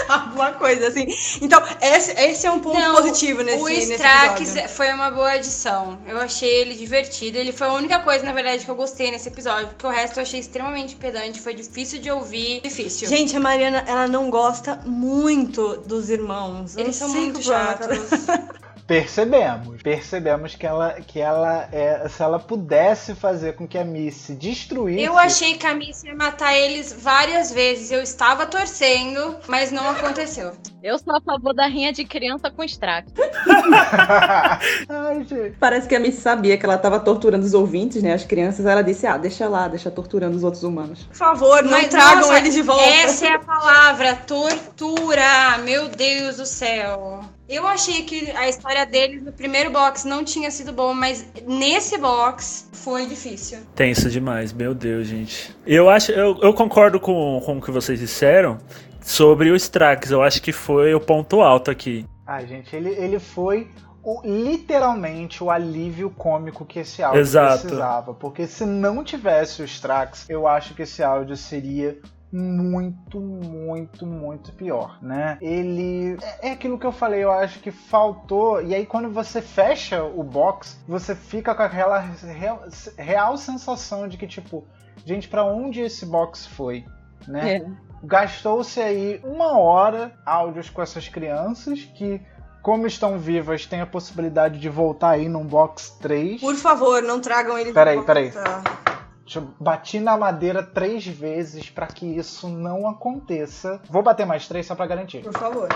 alguma coisa assim. Então, esse, esse é um ponto Não, positivo nesse, o nesse Strax foi uma boa adição. Eu achei ele divertido. Ele foi a única coisa, na verdade, que eu gostei nesse episódio. Porque o resto eu achei extremamente pedante. Foi difícil de ouvir. Difícil. Gente, a Mariana, ela não gosta muito dos irmãos. Eles são muito é chatos. (laughs) Percebemos, percebemos que ela, que ela é, se ela pudesse fazer com que a Missy destruísse. Eu achei que a Missy ia matar eles várias vezes. Eu estava torcendo, mas não aconteceu. eu sou a favor da rinha de criança com Strax. (laughs) Ai, gente. Parece que a Miss sabia que ela estava torturando os ouvintes, né? As crianças. Ela disse: ah, deixa lá, deixa torturando os outros humanos. Por favor, não Mas, tragam nossa, ele de volta. Essa é a palavra, tortura. Meu Deus do céu. Eu achei que a história deles no primeiro box não tinha sido boa, mas nesse box foi difícil. Tenso demais, meu Deus, gente. Eu acho, eu, eu concordo com, com o que vocês disseram sobre o Strax. Eu acho que foi o ponto alto aqui. Ai, gente, ele, ele foi o- literalmente o alívio cômico que esse áudio Exato. precisava. Porque se não tivesse o Strax, eu acho que esse áudio seria muito, muito, muito pior, né? Ele é é aquilo que eu falei, eu acho que faltou. E aí quando você fecha o box, você fica com aquela real, real sensação de que tipo, gente, pra onde esse box foi, né? É. Gastou-se aí uma hora áudios com essas crianças que como estão vivas, têm a possibilidade de voltar aí num box 3. Por favor, não tragam ele Peraí, peraí. Eu bati na madeira três vezes pra que isso não aconteça. Vou bater mais três só pra garantir. Por favor.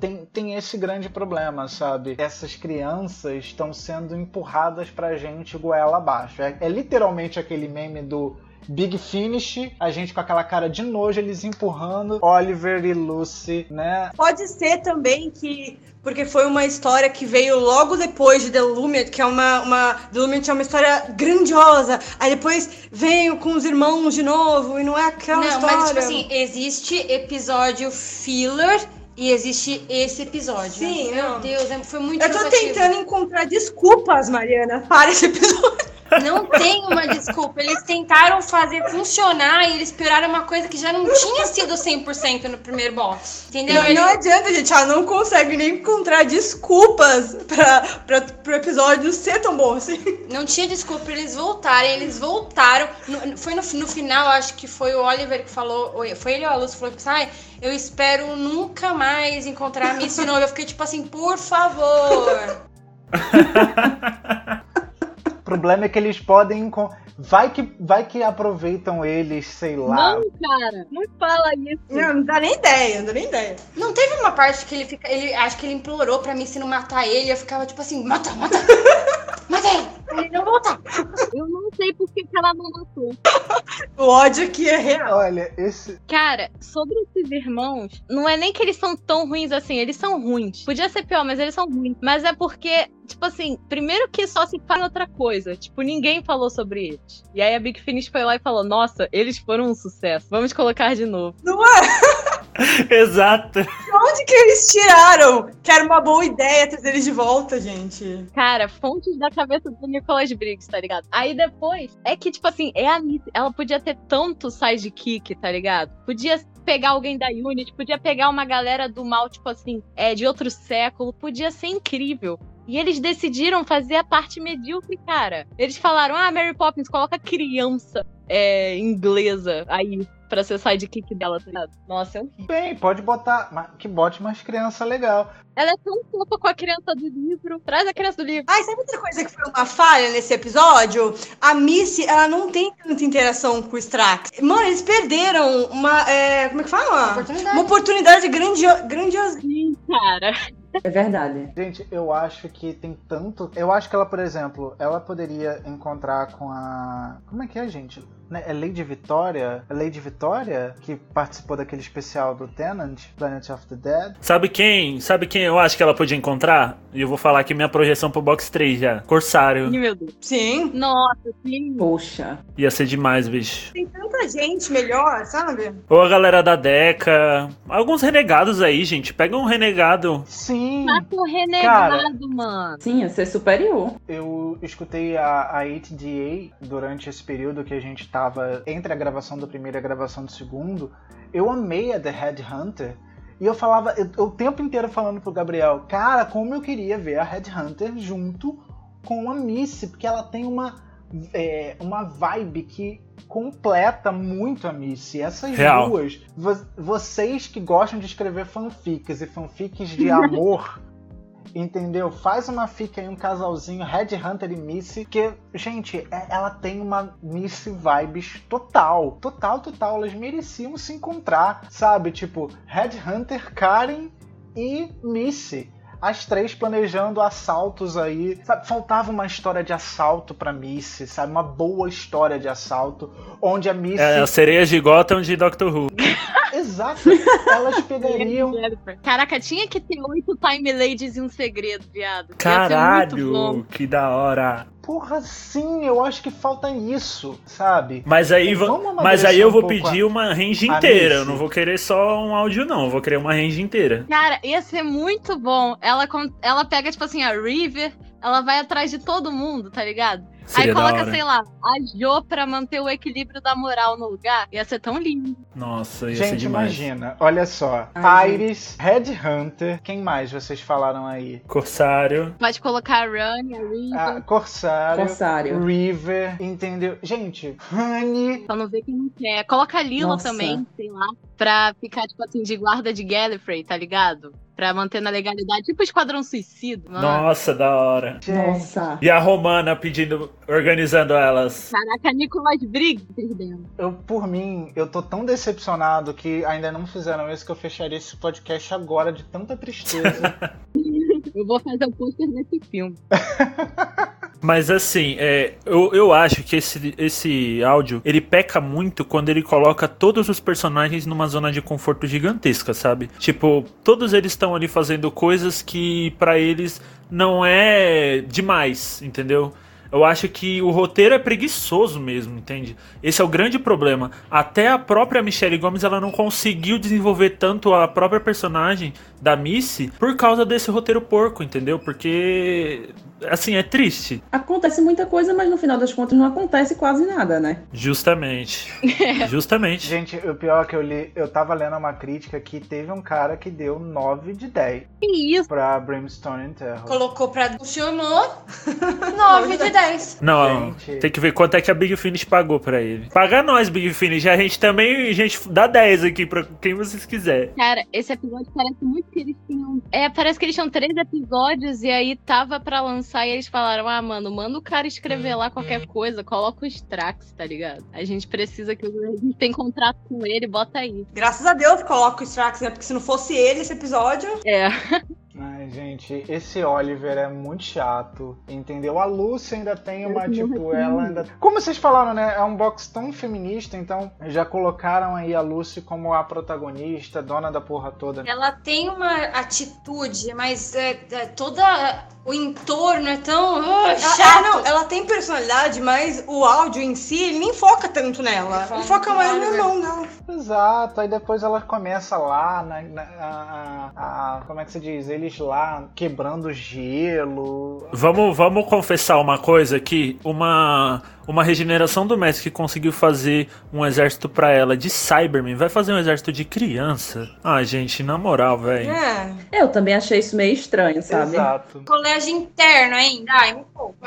Tem, tem esse grande problema, sabe? Essas crianças estão sendo empurradas pra gente goela abaixo. É, é literalmente aquele meme do Big Finish, a gente com aquela cara de nojo, eles empurrando Oliver e Lucy, né? Pode ser também que. Porque foi uma história que veio logo depois de The Lumiere, que é uma. uma The Lumiere é uma história grandiosa. Aí depois veio com os irmãos de novo, e não é aquela não, história. mas tipo assim, existe episódio filler e existe esse episódio. Sim, Meu não. Deus, é- foi muito Eu tô tentando encontrar desculpas, Mariana, para esse episódio. Não tem uma desculpa. Eles tentaram fazer funcionar e eles pioraram uma coisa que já não tinha sido 100% no primeiro box. Entendeu? Não, Eles- não adianta, gente. Ela não consegue nem encontrar desculpas pra, pra, pro episódio ser tão bom assim. Não tinha desculpa pra eles voltarem, eles voltaram. No- foi no, no final, acho que foi o Oliver que falou, ou foi ele ou a Luz que falou que ai, eu espero nunca mais encontrar a Miss de novo. Eu fiquei tipo assim, por favor. (laughs) O problema é que eles podem. Vai que, vai que aproveitam eles, sei lá. Não, cara, não fala isso. Não, não dá nem ideia, não dá nem ideia. Não teve uma parte que ele fica. Ele, acho que ele implorou pra mim se não matar ele. Eu ficava tipo assim, mata, mata! (laughs) mata ele! Ele não volta! Eu não sei por que que ela não matou. (laughs) O ódio aqui é real. Olha, esse. Cara, sobre esses irmãos, não é nem que eles são tão ruins assim, eles são ruins. Podia ser pior, mas eles são ruins. Mas é porque, tipo assim, primeiro que só se fala em outra coisa. Tipo, ninguém falou sobre eles. E aí a Big Finish foi lá e falou: Nossa, eles foram um sucesso. Vamos colocar de novo. Não é? (laughs) Exato. Onde que eles tiraram? Que era uma boa ideia trazer eles de volta, gente. Cara, fontes da cabeça do Nicolas Briggs, tá ligado? Aí depois, é que, tipo assim, é a Missy. Ela podia ter tanto sidekick, tá ligado? Podia pegar alguém da Unity, podia pegar uma galera do mal, tipo assim, é, de outro século. Podia ser incrível. E eles decidiram fazer a parte medíocre, cara. Eles falaram: ah, Mary Poppins, coloca criança é, inglesa aí pra ser sidekick dela, tá ligado? Nossa, é horrível. Bem, pode botar. Que bote mais criança legal. Ela é tão fofa com a criança do livro. Traz a criança do livro. Ai, sabe outra coisa que foi uma falha nesse episódio? A Missy, ela não tem tanta interação com o Strax. Mano, eles perderam uma. é, como é que fala? Oportunidade. Uma oportunidade grandio grandiosa. Sim, cara. É verdade. Gente, eu acho que tem tanto. Eu acho que ela, por exemplo, ela poderia encontrar com a. Como é que é, gente? Né, É Lady Vitória? É Lady Vitória que participou daquele especial do Tenant, Planet of the Dead? Sabe quem? Sabe quem eu acho que ela podia encontrar? E eu vou falar aqui minha projeção pro box 3 já. Corsário. Meu Deus. Sim. Nossa, sim. Poxa. Ia ser demais, bicho. Tem tanta gente melhor, sabe? Ou a galera da Deca. Alguns renegados aí, gente. Pega um renegado. Sim! Mata o renegado, mano. Sim, ia ser superior. Eu escutei a, a 8DA durante esse período que a gente tava entre a gravação do primeiro e a gravação do segundo. Eu amei a The Headhunter. E eu falava, eu, eu o tempo inteiro falando pro Gabriel, cara, como eu queria ver a Headhunter junto com a Missy, porque ela tem uma, é, uma vibe que completa muito a Missy. Essas Real. duas, vo- vocês que gostam de escrever fanfics e fanfics de amor, (laughs) entendeu? Faz uma fic aí, um casalzinho, Red Hunter e Missy, que, gente, é- ela tem uma Missy vibes total, total, total. Elas mereciam se encontrar, sabe? Tipo, Red Hunter, Karen e Missy. As três planejando assaltos aí. Sabe, faltava uma história de assalto pra Missy, sabe? Uma boa história de assalto. Onde a Missy. É, as sereias de Gotham de Doctor Who. (laughs) Exato. Elas pegariam. (laughs) Caraca, tinha que ter oito Time Ladies e um segredo, viado. Caralho, bom. que da hora. Porra, sim, eu acho que falta isso, sabe? Mas aí, amadurecer mas aí eu um vou pouco pedir a- uma range inteira. Eu não vou querer só um áudio, não. Eu vou querer uma range inteira. Cara, ia ser muito bom. Ela, ela pega, tipo assim, a River, ela vai atrás de todo mundo, tá ligado? Seria Aí coloca, sei lá, a Jo pra manter o equilíbrio da moral no lugar. Ia ser tão lindo. Nossa, ia ser Gente, demais. imagina, olha só. Ai, Iris, Red Hunter, quem mais vocês falaram aí? Corsário. Pode colocar a Run, a River. Ah, Corsário, Corsário. River, entendeu? Gente, Honey, Só não ver quem não quer. Coloca a Lila Nossa. também, sei lá. Pra ficar, tipo assim, de guarda de Gallifrey, tá ligado? Pra manter na legalidade. Tipo Esquadrão Suicida. mano. Nossa, da hora. Nossa. E a Romana pedindo, organizando elas. Caraca, Nicolas Briggs perdendo. eu, por mim, eu tô tão decepcionado que ainda não fizeram isso que eu fecharia esse podcast agora de tanta tristeza. (laughs) Eu vou fazer o pôster desse filme. (laughs) Mas assim, é, eu, eu acho que esse, esse áudio ele peca muito quando ele coloca todos os personagens numa zona de conforto gigantesca, sabe? Tipo, todos eles estão ali fazendo coisas que pra eles não é demais, entendeu? Eu acho que o roteiro é preguiçoso mesmo, entende? Esse é o grande problema. Até a própria Michelle Gomes ela não conseguiu desenvolver tanto a própria personagem da Missy por causa desse roteiro porco, entendeu? Porque assim é triste. Acontece muita coisa, mas no final das contas não acontece quase nada, né? Justamente. (laughs) Justamente. Gente, o pior é que eu li, eu tava lendo uma crítica que teve um cara que deu 9 de 10 Que isso? pra Brimstone and Terror. Colocou pra. Funcionou. 9 (laughs) de 10. Não, Gente. tem que ver quanto é que a Big Finish pagou pra ele. Paga nós, Big Finish. A gente também, a gente dá 10 aqui pra quem vocês quiser. Cara, esse episódio parece muito que eles tinham. É, parece que eles tinham três episódios e aí tava pra lançar lançar e eles falaram: ah, mano, manda o cara escrever lá qualquer coisa, coloca o Strax, tá ligado? A gente precisa que a gente tem contrato com ele, bota aí. Graças a Deus coloca o Strax, né? Porque se não fosse ele esse episódio. É. Ai, gente, esse Oliver é muito chato, entendeu? A Lucy ainda tem uma, Eu tipo, não ela ainda. Como vocês falaram, né? É um box tão feminista, então já colocaram aí a Lucy como a protagonista, dona da porra toda. Ela tem uma atitude, mas é, é, toda o entorno é tão ah, Ah, chato. não, ela tem personalidade, mas o áudio em si, ele nem foca tanto nela. Ele Ele foca mais no irmão dela. Exato, aí depois ela começa lá, na, na- a, a- a- como é que se diz? Eles lá quebrando gelo. Vamos, vamos confessar uma coisa aqui. Uma, uma regeneração do Messi que conseguiu fazer um exército pra ela de Cybermen vai fazer um exército de criança. Ah, gente, na moral, velho. É. Eu também achei isso meio estranho, sabe? Exato. Colégio interno ainda. Ai, me poupa.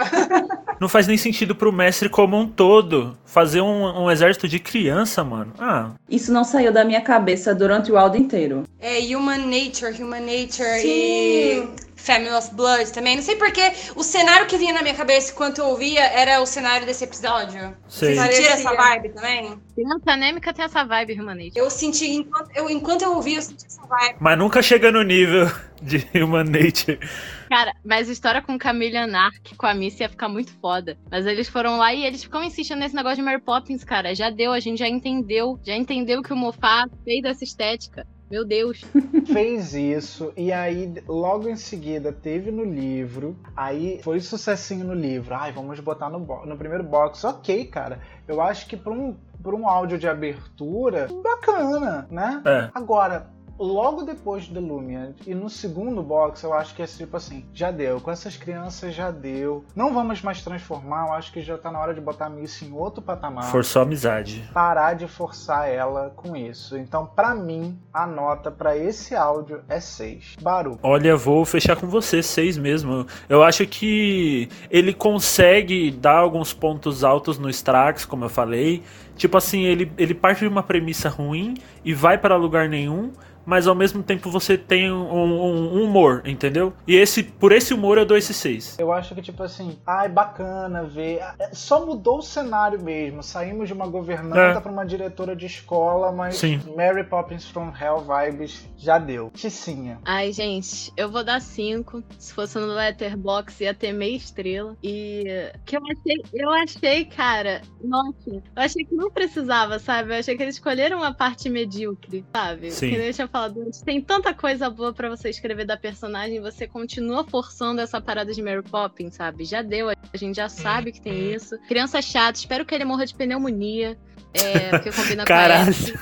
Não faz nem sentido pro mestre como um todo fazer um, um exército de criança, mano. Ah, Isso não saiu da minha cabeça durante o áudio inteiro. É Human Nature, Human Nature Sim. Family of Blood também. Não sei porque o cenário que vinha na minha cabeça enquanto eu ouvia era o cenário desse episódio. sei. Vocês sentiram essa vibe também? Criança anêmica tem essa vibe, Humanate. Eu senti, enquanto eu, enquanto eu ouvia, eu senti essa vibe. Mas nunca chega no nível (laughs) de Human Nature. Cara, mas a história com Camila Anark, com a Missy ia ficar muito foda. Mas eles foram lá e eles ficam insistindo nesse negócio de Mary Poppins, cara. Já deu, a gente já entendeu. Já entendeu que o Moffat fez dessa estética. Meu Deus. (laughs) fez isso e aí logo em seguida teve no livro, aí foi sucessinho no livro. Ai, vamos botar no, no primeiro box. Ok, cara. Eu acho que para um, pra um áudio de abertura, bacana, né? É. Agora, logo depois do Lumion e no segundo box, eu acho que é tipo assim, já deu. Com essas crianças já deu. Não vamos mais transformar, eu acho que já tá na hora de botar a Missy em outro patamar Forçou a amizade. parar de forçar ela com isso. Então, pra mim, a nota pra esse áudio é 6. Baru. Olha, vou fechar com você, seis mesmo. Eu acho que ele consegue dar alguns pontos altos no Strax, como eu falei. Tipo assim, ele, ele parte de uma premissa ruim e vai para lugar nenhum, mas ao mesmo tempo você tem um, um- um humor, entendeu? E esse por esse humor eu dou esse seis. Eu acho que, tipo assim, ai, bacana ver. É, Só mudou o cenário mesmo. Saímos de uma governanta É. pra uma diretora de escola, mas Sim. Mary Poppins from Hell vibes já deu. Ticinha. Ai, gente, eu vou dar cinco. Se fosse no Letterboxd, ia ter meia estrela. E que eu achei, eu achei, cara, nossa, eu achei que não precisava, sabe? Eu achei que eles escolheram uma parte medíocre, sabe? Sim. Que nem eu tinha falado antes. Tem tanta coisa boa pra você escrever da personagem você continua forçando essa parada de Mary Poppins, sabe? Já deu, a gente já sabe que tem isso. Criança chata, espero que ele morra de pneumonia. É, porque combina com a Caralho. (laughs)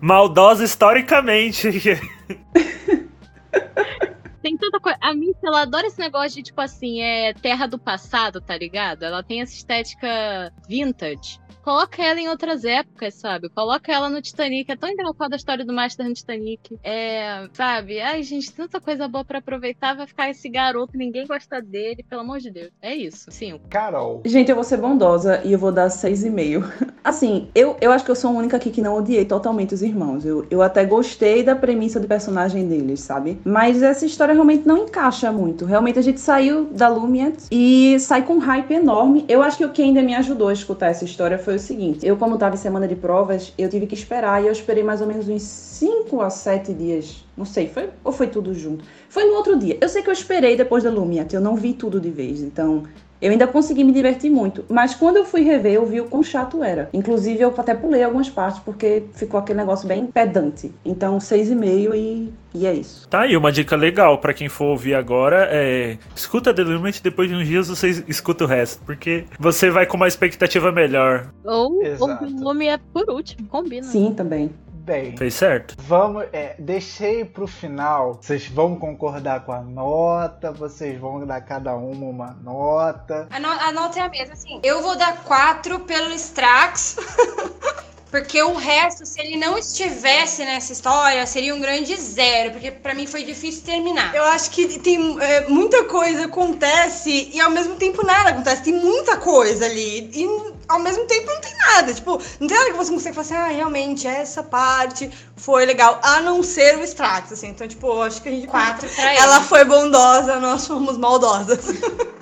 Maldosa historicamente. (laughs) Tem tanta coisa. A Missy, ela adora esse negócio de, tipo assim, é terra do passado, tá ligado? Ela tem essa estética vintage. Coloca ela em outras épocas, sabe? Coloca ela no Titanic. É tão engraçada a história do Master no Titanic. É, sabe? Ai, gente, tanta coisa boa pra aproveitar. Vai ficar esse garoto, ninguém gosta dele, pelo amor de Deus. É isso, sim. Carol. Gente, eu vou ser bondosa e eu vou dar 6,5. (laughs) Assim, eu, eu acho que eu sou a única aqui que não odiei totalmente os irmãos. Eu, eu até gostei da premissa do personagem deles, sabe? Mas essa história realmente não encaixa muito. Realmente a gente saiu da Lumiat e sai com um hype enorme. Eu acho que o que ainda me ajudou a escutar essa história foi o seguinte: eu, como tava em semana de provas, eu tive que esperar e eu esperei mais ou menos uns 5 a 7 dias. Não sei, foi ou foi tudo junto? Foi no outro dia. Eu sei que eu esperei depois da Lumiat, eu não vi tudo de vez. Então, eu ainda consegui me divertir muito, mas quando eu fui rever, eu vi o quão chato era. Inclusive, eu até pulei algumas partes, porque ficou aquele negócio bem pedante. Então, 6,5 e, e é isso. Tá aí, uma dica legal pra quem for ouvir agora é escuta The Limit, depois de uns dias você escuta o resto, porque você vai com uma expectativa melhor. Ou Exato. o volume é por último, combina. Sim, também. Bem, Fez certo? vamos. É, deixei pro final. Vocês vão concordar com a nota, vocês vão dar cada uma uma nota. A, no- a nota é a mesma, assim. Eu vou dar 4 pelo Strax. (laughs) Porque o resto, se ele não estivesse nessa história, seria um grande zero. Porque pra mim foi difícil terminar. Eu acho que tem é, muita coisa acontece e ao mesmo tempo nada acontece. Tem muita coisa ali. E ao mesmo tempo não tem nada. Tipo, não tem nada que você consiga falar assim, ah, realmente, essa parte foi legal. A não ser o Strax, assim. Então, tipo, eu acho que a gente. Quatro pra ele. Ela foi bondosa, nós fomos maldosas. (laughs)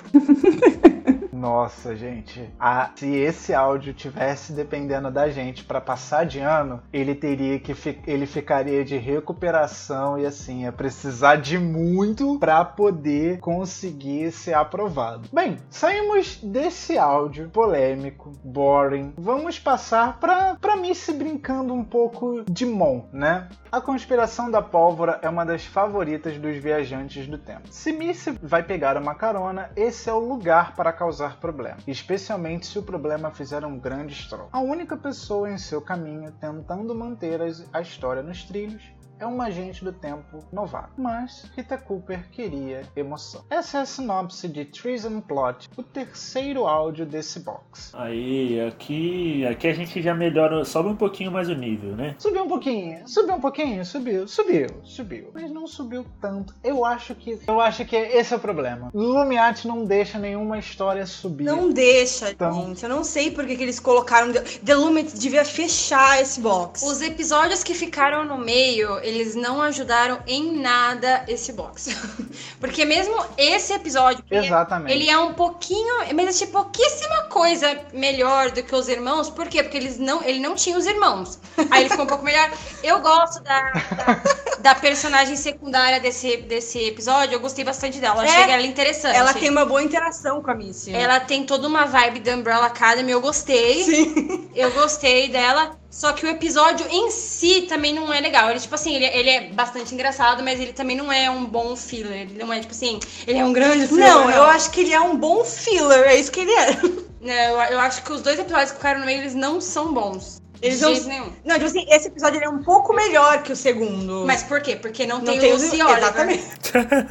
Nossa, gente. Ah, se esse áudio tivesse dependendo da gente para passar de ano, ele teria que fi ele ficaria de recuperação e assim, ia precisar de muito para poder conseguir ser aprovado. Bem, saímos desse áudio polêmico, boring. Vamos passar para para mim se brincando um pouco de Mon, né? A conspiração da pólvora é uma das favoritas dos viajantes do tempo. Se Missy vai pegar uma carona, esse é o lugar para causar problema, especialmente se o problema fizer um grande estrondo. A única pessoa em seu caminho tentando manter a história nos trilhos é um agente do tempo novato, mas Rita Cooper queria emoção. Essa é a sinopse de Treason Plot, o terceiro áudio desse box. Aí, aqui, aqui a gente já melhora, sobe um pouquinho mais o nível, né? Subiu um pouquinho, subiu um pouquinho, subiu, subiu, subiu, mas não subiu tanto. Eu acho que, eu acho que esse é o problema. Lumiat não deixa nenhuma história subir. Não deixa, Então- gente. Eu não sei por que, que eles colocaram. The Lumet devia fechar esse box. Os episódios que ficaram no meio, eles não ajudaram em nada esse box. (laughs) Porque mesmo esse episódio, ele é- Exatamente. ele é um pouquinho, mas é tipo pouquíssima coisa melhor do que os irmãos. Por quê? Porque eles não, ele não tinha os irmãos. Aí ele ficou um pouco melhor. Eu gosto da, da, da personagem secundária desse, desse episódio. Eu gostei bastante dela. Eu É, achei ela interessante. Ela tem uma boa interação com a Missy. Ela tem toda uma vibe da Umbrella Academy, eu gostei. Sim. Eu gostei dela. Só que o episódio em si também não é legal. Ele, tipo assim, ele, ele é bastante engraçado, mas ele também não é um bom filler. Ele não é, tipo assim, ele é um grande filler. Não, eu acho que ele é um bom filler. É isso que ele é. Não, (laughs) eu, eu acho que os dois episódios que ficaram no meio, eles não são bons. Eles de não- jeito nenhum. Não, tipo assim, esse episódio ele é um pouco melhor que o segundo. Mas por quê? Porque não, não tem, tem o Lucy Oliver. Exatamente.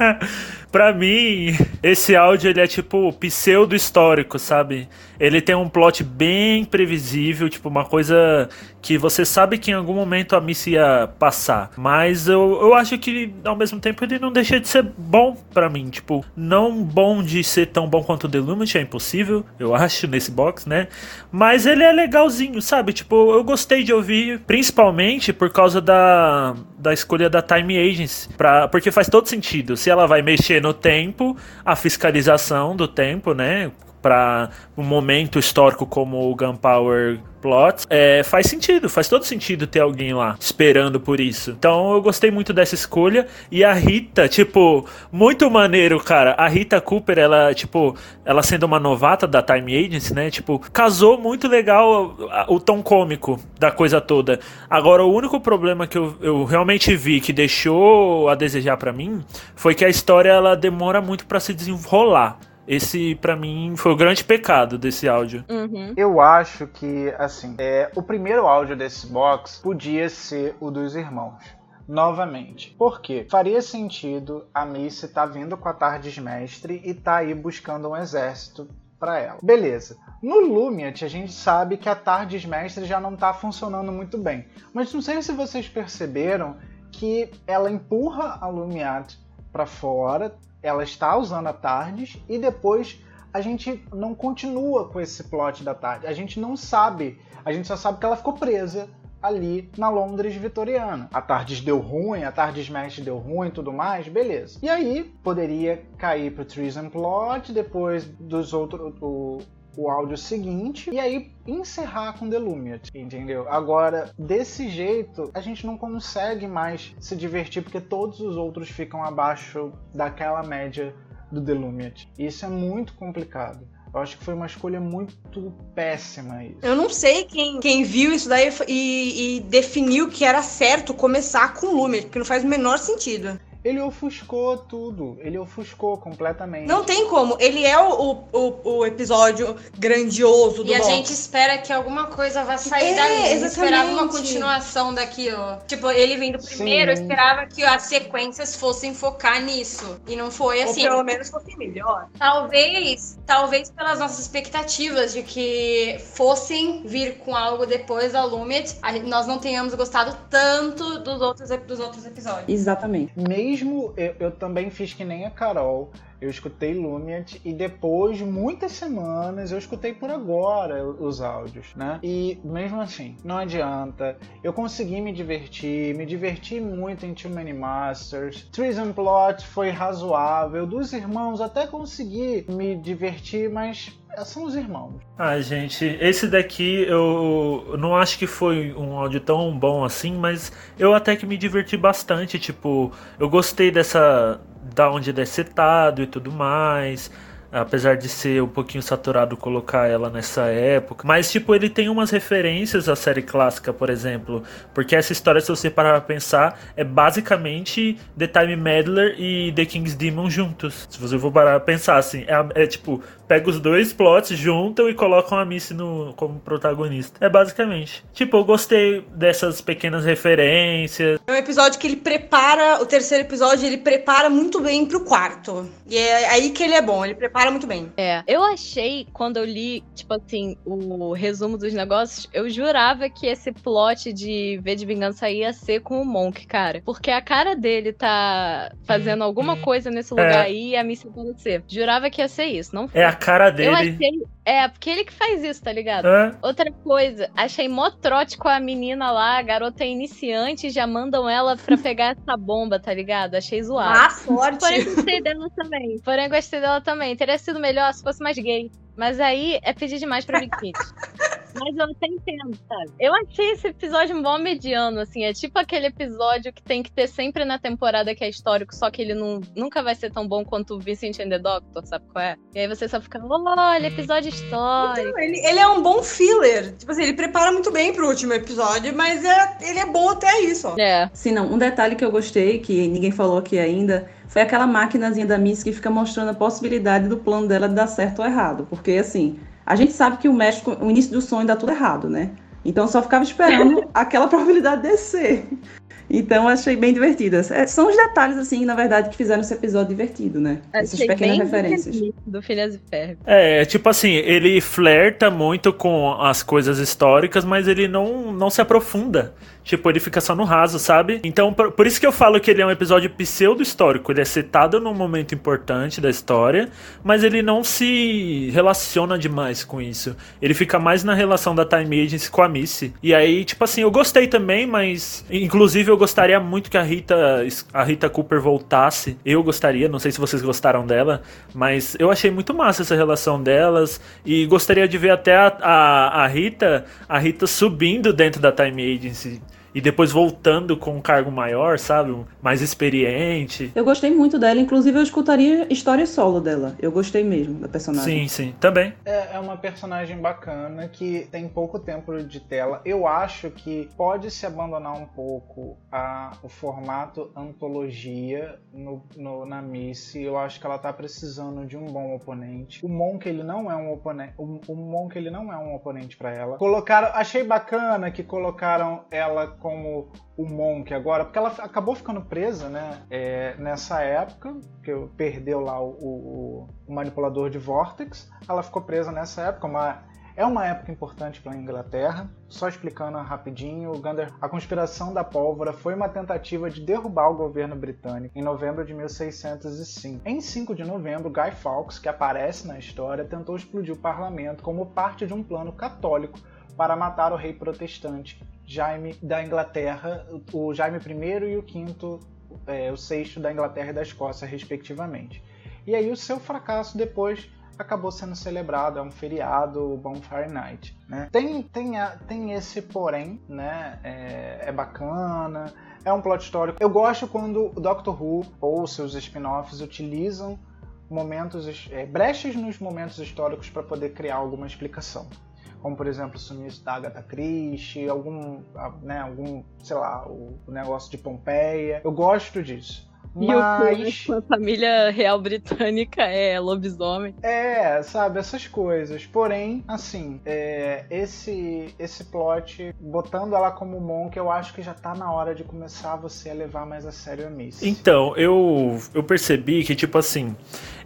(laughs) pra mim, esse áudio ele é tipo pseudo histórico, sabe? Ele tem um plot bem previsível, tipo uma coisa que você sabe que em algum momento a Missy ia passar. Mas eu, eu acho que ao mesmo tempo ele não deixa de ser bom pra mim, tipo, não bom de ser tão bom quanto o The Lumet, é impossível, eu acho nesse box, né? Mas ele é legalzinho, sabe? Tipo, eu gostei de ouvir, principalmente por causa da, da escolha da Time Agency, pra, porque faz todo sentido. Se ela vai mexer no tempo, a fiscalização do tempo, né? Pra um momento histórico como o Gunpowder Plot, é, faz sentido, faz todo sentido ter alguém lá esperando por isso. Então eu gostei muito dessa escolha. E a Rita, tipo, muito maneiro, cara. A Rita Cooper, ela, tipo, ela sendo uma novata da Time Agency, né? Tipo, casou muito legal o, o tom cômico da coisa toda. Agora, o único problema que eu, eu realmente vi que deixou a desejar pra mim foi que a história ela demora muito pra se desenrolar. Esse, pra mim, foi o grande pecado desse áudio. Uhum. Eu acho que, assim, é, o primeiro áudio desse box podia ser o dos irmãos. Novamente. Por quê? Faria sentido a Missy tá vindo com a Tardes Mestre e tá aí buscando um exército pra ela. Beleza. No Lumiat, a gente sabe que a Tardes Mestre já não tá funcionando muito bem. Mas não sei se vocês perceberam que ela empurra a Lumiat pra fora, ela está usando a Tardes e depois a gente não continua com esse plot da Tardes. A gente não sabe, a gente só sabe que ela ficou presa ali na Londres vitoriana. A Tardes deu ruim, a Tardes Mestre deu ruim e tudo mais, beleza. E aí poderia cair pro Treason Plot, depois dos outros o áudio seguinte e aí encerrar com The Lumiat, entendeu? Agora, desse jeito, a gente não consegue mais se divertir porque todos os outros ficam abaixo daquela média do The Lumiat. Isso é muito complicado. Eu acho que foi uma escolha muito péssima isso. Eu não sei quem, quem viu isso daí e, e definiu que era certo começar com Lumet, porque não faz o menor sentido. Ele ofuscou tudo. Ele ofuscou completamente. Não tem como. Ele é o, o, o episódio grandioso do E a gente espera que alguma coisa vá sair É, dali. Exatamente. esperava uma continuação daquilo. Tipo, ele vindo primeiro, eu Sim. esperava que as sequências fossem focar nisso. E não foi Ou assim. pelo menos fosse melhor. Talvez, talvez pelas nossas expectativas de que fossem vir com algo depois da Lumet, nós não tenhamos gostado tanto dos outros, dos outros episódios. Exatamente. Mesmo eu, eu também fiz que nem a Carol. Eu escutei Lumiat e depois, muitas semanas, eu escutei por agora os áudios, né? E mesmo assim, não adianta. Eu consegui me divertir, me diverti muito em Too Many Masters. Treason Plot foi razoável. Dos irmãos até consegui me divertir, mas são os irmãos. Ah, gente, esse daqui eu não acho que foi um áudio tão bom assim, mas eu até que me diverti bastante. Tipo, eu gostei dessa. Da onde ele é setado e tudo mais. Apesar de ser um pouquinho saturado colocar ela nessa época. Mas, tipo, ele tem umas referências à série clássica, por exemplo. Porque essa história, se você parar pra pensar, é basicamente The Time Meddler e The King's Demon juntos. Se você for parar pra pensar, assim, é, é tipo, pega os dois plots, juntam e colocam a Missy no, como protagonista. É basicamente. Tipo, eu gostei dessas pequenas referências. É um episódio que ele prepara, o terceiro episódio, ele prepara muito bem pro quarto. E é aí que ele é bom, ele prepara muito bem. É, eu achei, quando eu li, tipo assim, o resumo dos negócios, eu jurava que esse plot de V de Vingança ia ser com o Monk, cara. Porque a cara dele tá fazendo alguma coisa nesse lugar É. aí e a Missy aparecer. Jurava que ia ser isso, não foi. É cara Eu dele. achei. É, porque ele que faz isso, tá ligado? É, Outra coisa, achei mó trote com a menina lá, a garota é iniciante, já mandam ela pra (laughs) pegar essa bomba, tá ligado? Achei zoado. Ah, sorte! Porém, gostei dela também. Porém, gostei dela também. Teria sido melhor se fosse mais gay. Mas aí é pedir demais pra Big Hit. (laughs) Mas eu até entendo, sabe? Eu achei esse episódio mó mediano, assim. É tipo aquele episódio que tem que ter sempre na temporada que é histórico, só que ele não, nunca vai ser tão bom quanto o Vincent and the Doctor, sabe qual é? E aí você só fica, olha, episódio histórico. Então, ele, ele é um bom filler. Tipo assim, ele prepara muito bem pro último episódio, mas é, ele é bom até isso. ó. É. Sim, não. Um detalhe que eu gostei, que ninguém falou aqui ainda, foi aquela maquinazinha da Miss que fica mostrando a possibilidade do plano dela de dar certo ou errado. Porque, assim, a gente sabe que o México, o início do sonho dá tudo errado, né? Então só ficava esperando (laughs) aquela probabilidade descer. Então eu achei bem divertido. É, São os detalhes, assim, na verdade, que fizeram esse episódio divertido, né? Essas Achei pequenas bem referências. do Phineas e Ferb. É, tipo assim, ele flerta muito com as coisas históricas, mas ele não, não se aprofunda. Tipo, ele fica só no raso, sabe? Então, por, por isso que eu falo que ele é um episódio pseudo-histórico. Ele é setado num momento importante da história, mas ele não se relaciona demais com isso. Ele fica mais na relação da Time Agency com a Missy. E aí, tipo assim, eu gostei também, mas. Inclusive, eu gostaria muito que a Rita, a Rita Cooper voltasse. Eu gostaria, não sei se vocês gostaram dela, mas eu achei muito massa essa relação delas. E gostaria de ver até a, a, a Rita, a Rita subindo dentro da Time Agency. E depois voltando com um cargo maior, sabe? Mais experiente. Eu gostei muito dela, inclusive eu escutaria história solo dela. Eu gostei mesmo da personagem. Sim, sim, também. É, é uma personagem bacana que tem pouco tempo de tela. Eu acho que pode se abandonar um pouco a, o formato antologia no, no- na Missy. Eu acho que ela tá precisando de um bom oponente. O Monk ele não é um oponente. O, o Monk ele não é um oponente pra ela. Colocaram, achei bacana que colocaram ela como o Monk agora, porque ela acabou ficando presa, né? é, nessa época, que eu- perdeu lá o, o- o manipulador de Vortex. Ela ficou presa nessa época, uma, é uma época importante para a Inglaterra. Só explicando rapidinho, Gander, a conspiração da pólvora foi uma tentativa de derrubar o governo britânico em novembro de 1605. Em 5 de novembro, Guy Fawkes, que aparece na história, tentou explodir o parlamento como parte de um plano católico para matar o rei protestante Jaime da Inglaterra, o Jaime I e o quinto, é, o sexto da Inglaterra e da Escócia, respectivamente. E aí o seu fracasso depois acabou sendo celebrado, é um feriado, o Bonfire Night. Né? Tem, tem, tem esse porém, né? é, é bacana, é um plot histórico. Eu gosto quando o Doctor Who ou seus spin-offs utilizam momentos, é, brechas nos momentos históricos para poder criar alguma explicação como por exemplo o sumiço da Agatha Christie, algum, né, algum, sei lá, o, o negócio de Pompeia. Eu gosto disso. E o Mas. a família real britânica é lobisomem. É, sabe, essas coisas. Porém, assim, é, esse esse plot, botando ela como Monk, eu acho que já tá na hora de começar você a levar mais a sério a Missy. Então, eu, eu percebi que, tipo assim,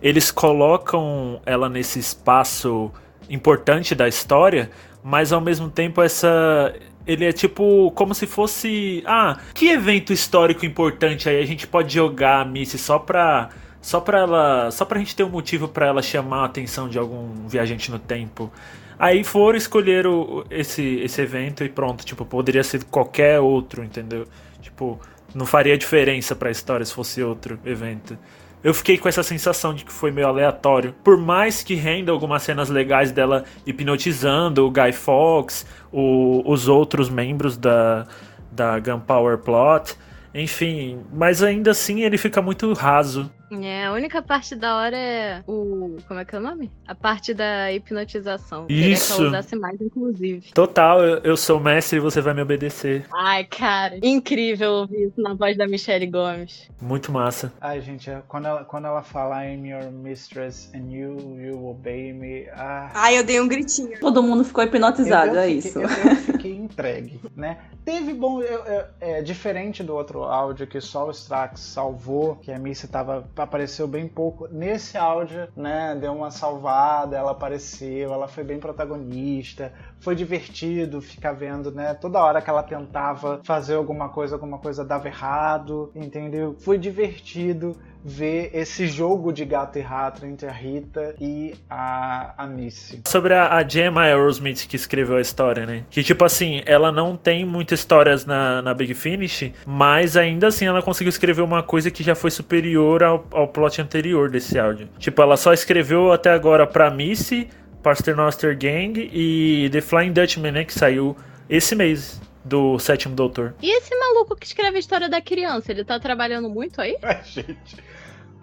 eles colocam ela nesse espaço importante da história, mas ao mesmo tempo essa. Ele é tipo como se fosse. Ah, que evento histórico importante aí a gente pode jogar a Missy só pra. Só pra ela. Só pra gente ter um motivo pra ela chamar a atenção de algum viajante no tempo. Aí foram escolher o- esse, esse evento e pronto. Tipo, poderia ser qualquer outro, entendeu? Tipo, não faria diferença pra história se fosse outro evento. Eu fiquei com essa sensação de que foi meio aleatório. Por mais que renda algumas cenas legais dela hipnotizando o Guy Fawkes, o- os outros membros da, da Gunpowder Plot, enfim, mas ainda assim ele fica muito raso. É, a única parte da hora é o. Como é que é o nome? A parte da hipnotização. Isso. Queria que ela usasse mais, inclusive. Total, eu, eu sou mestre e você vai me obedecer. Ai, cara, incrível ouvir isso na voz da Michelle Gomes. Muito massa. Ai, gente, é- quando ela, quando ela fala I'm your mistress and you, you obey me. Ah, Ai, eu dei um gritinho. Todo mundo ficou hipnotizado, eu, eu é fiquei, isso. Eu, eu fiquei (laughs) entregue, né? Teve bom. eu- eu- é, diferente do outro áudio que só o Strax salvou, que a Missy tava, apareceu bem pouco. Nesse áudio, né, deu uma salvada, ela apareceu, ela foi bem protagonista. Foi divertido ficar vendo, né? Toda hora que ela tentava fazer alguma coisa, alguma coisa dava errado, entendeu? Foi divertido ver esse jogo de gato e rato entre a Rita e a, a Missy. Sobre a, a Gemma Aerosmith que escreveu a história, né? Que, tipo assim, ela não tem muitas histórias na, na Big Finish, mas ainda assim ela conseguiu escrever uma coisa que já foi superior ao, ao plot anterior desse áudio. Tipo, ela só escreveu até agora pra Missy, Paternoster Gang e The Flying Dutchman, né? Que saiu esse mês do Sétimo Doutor. E esse maluco que escreve a história da criança, ele tá trabalhando muito aí? (laughs) Ai, gente.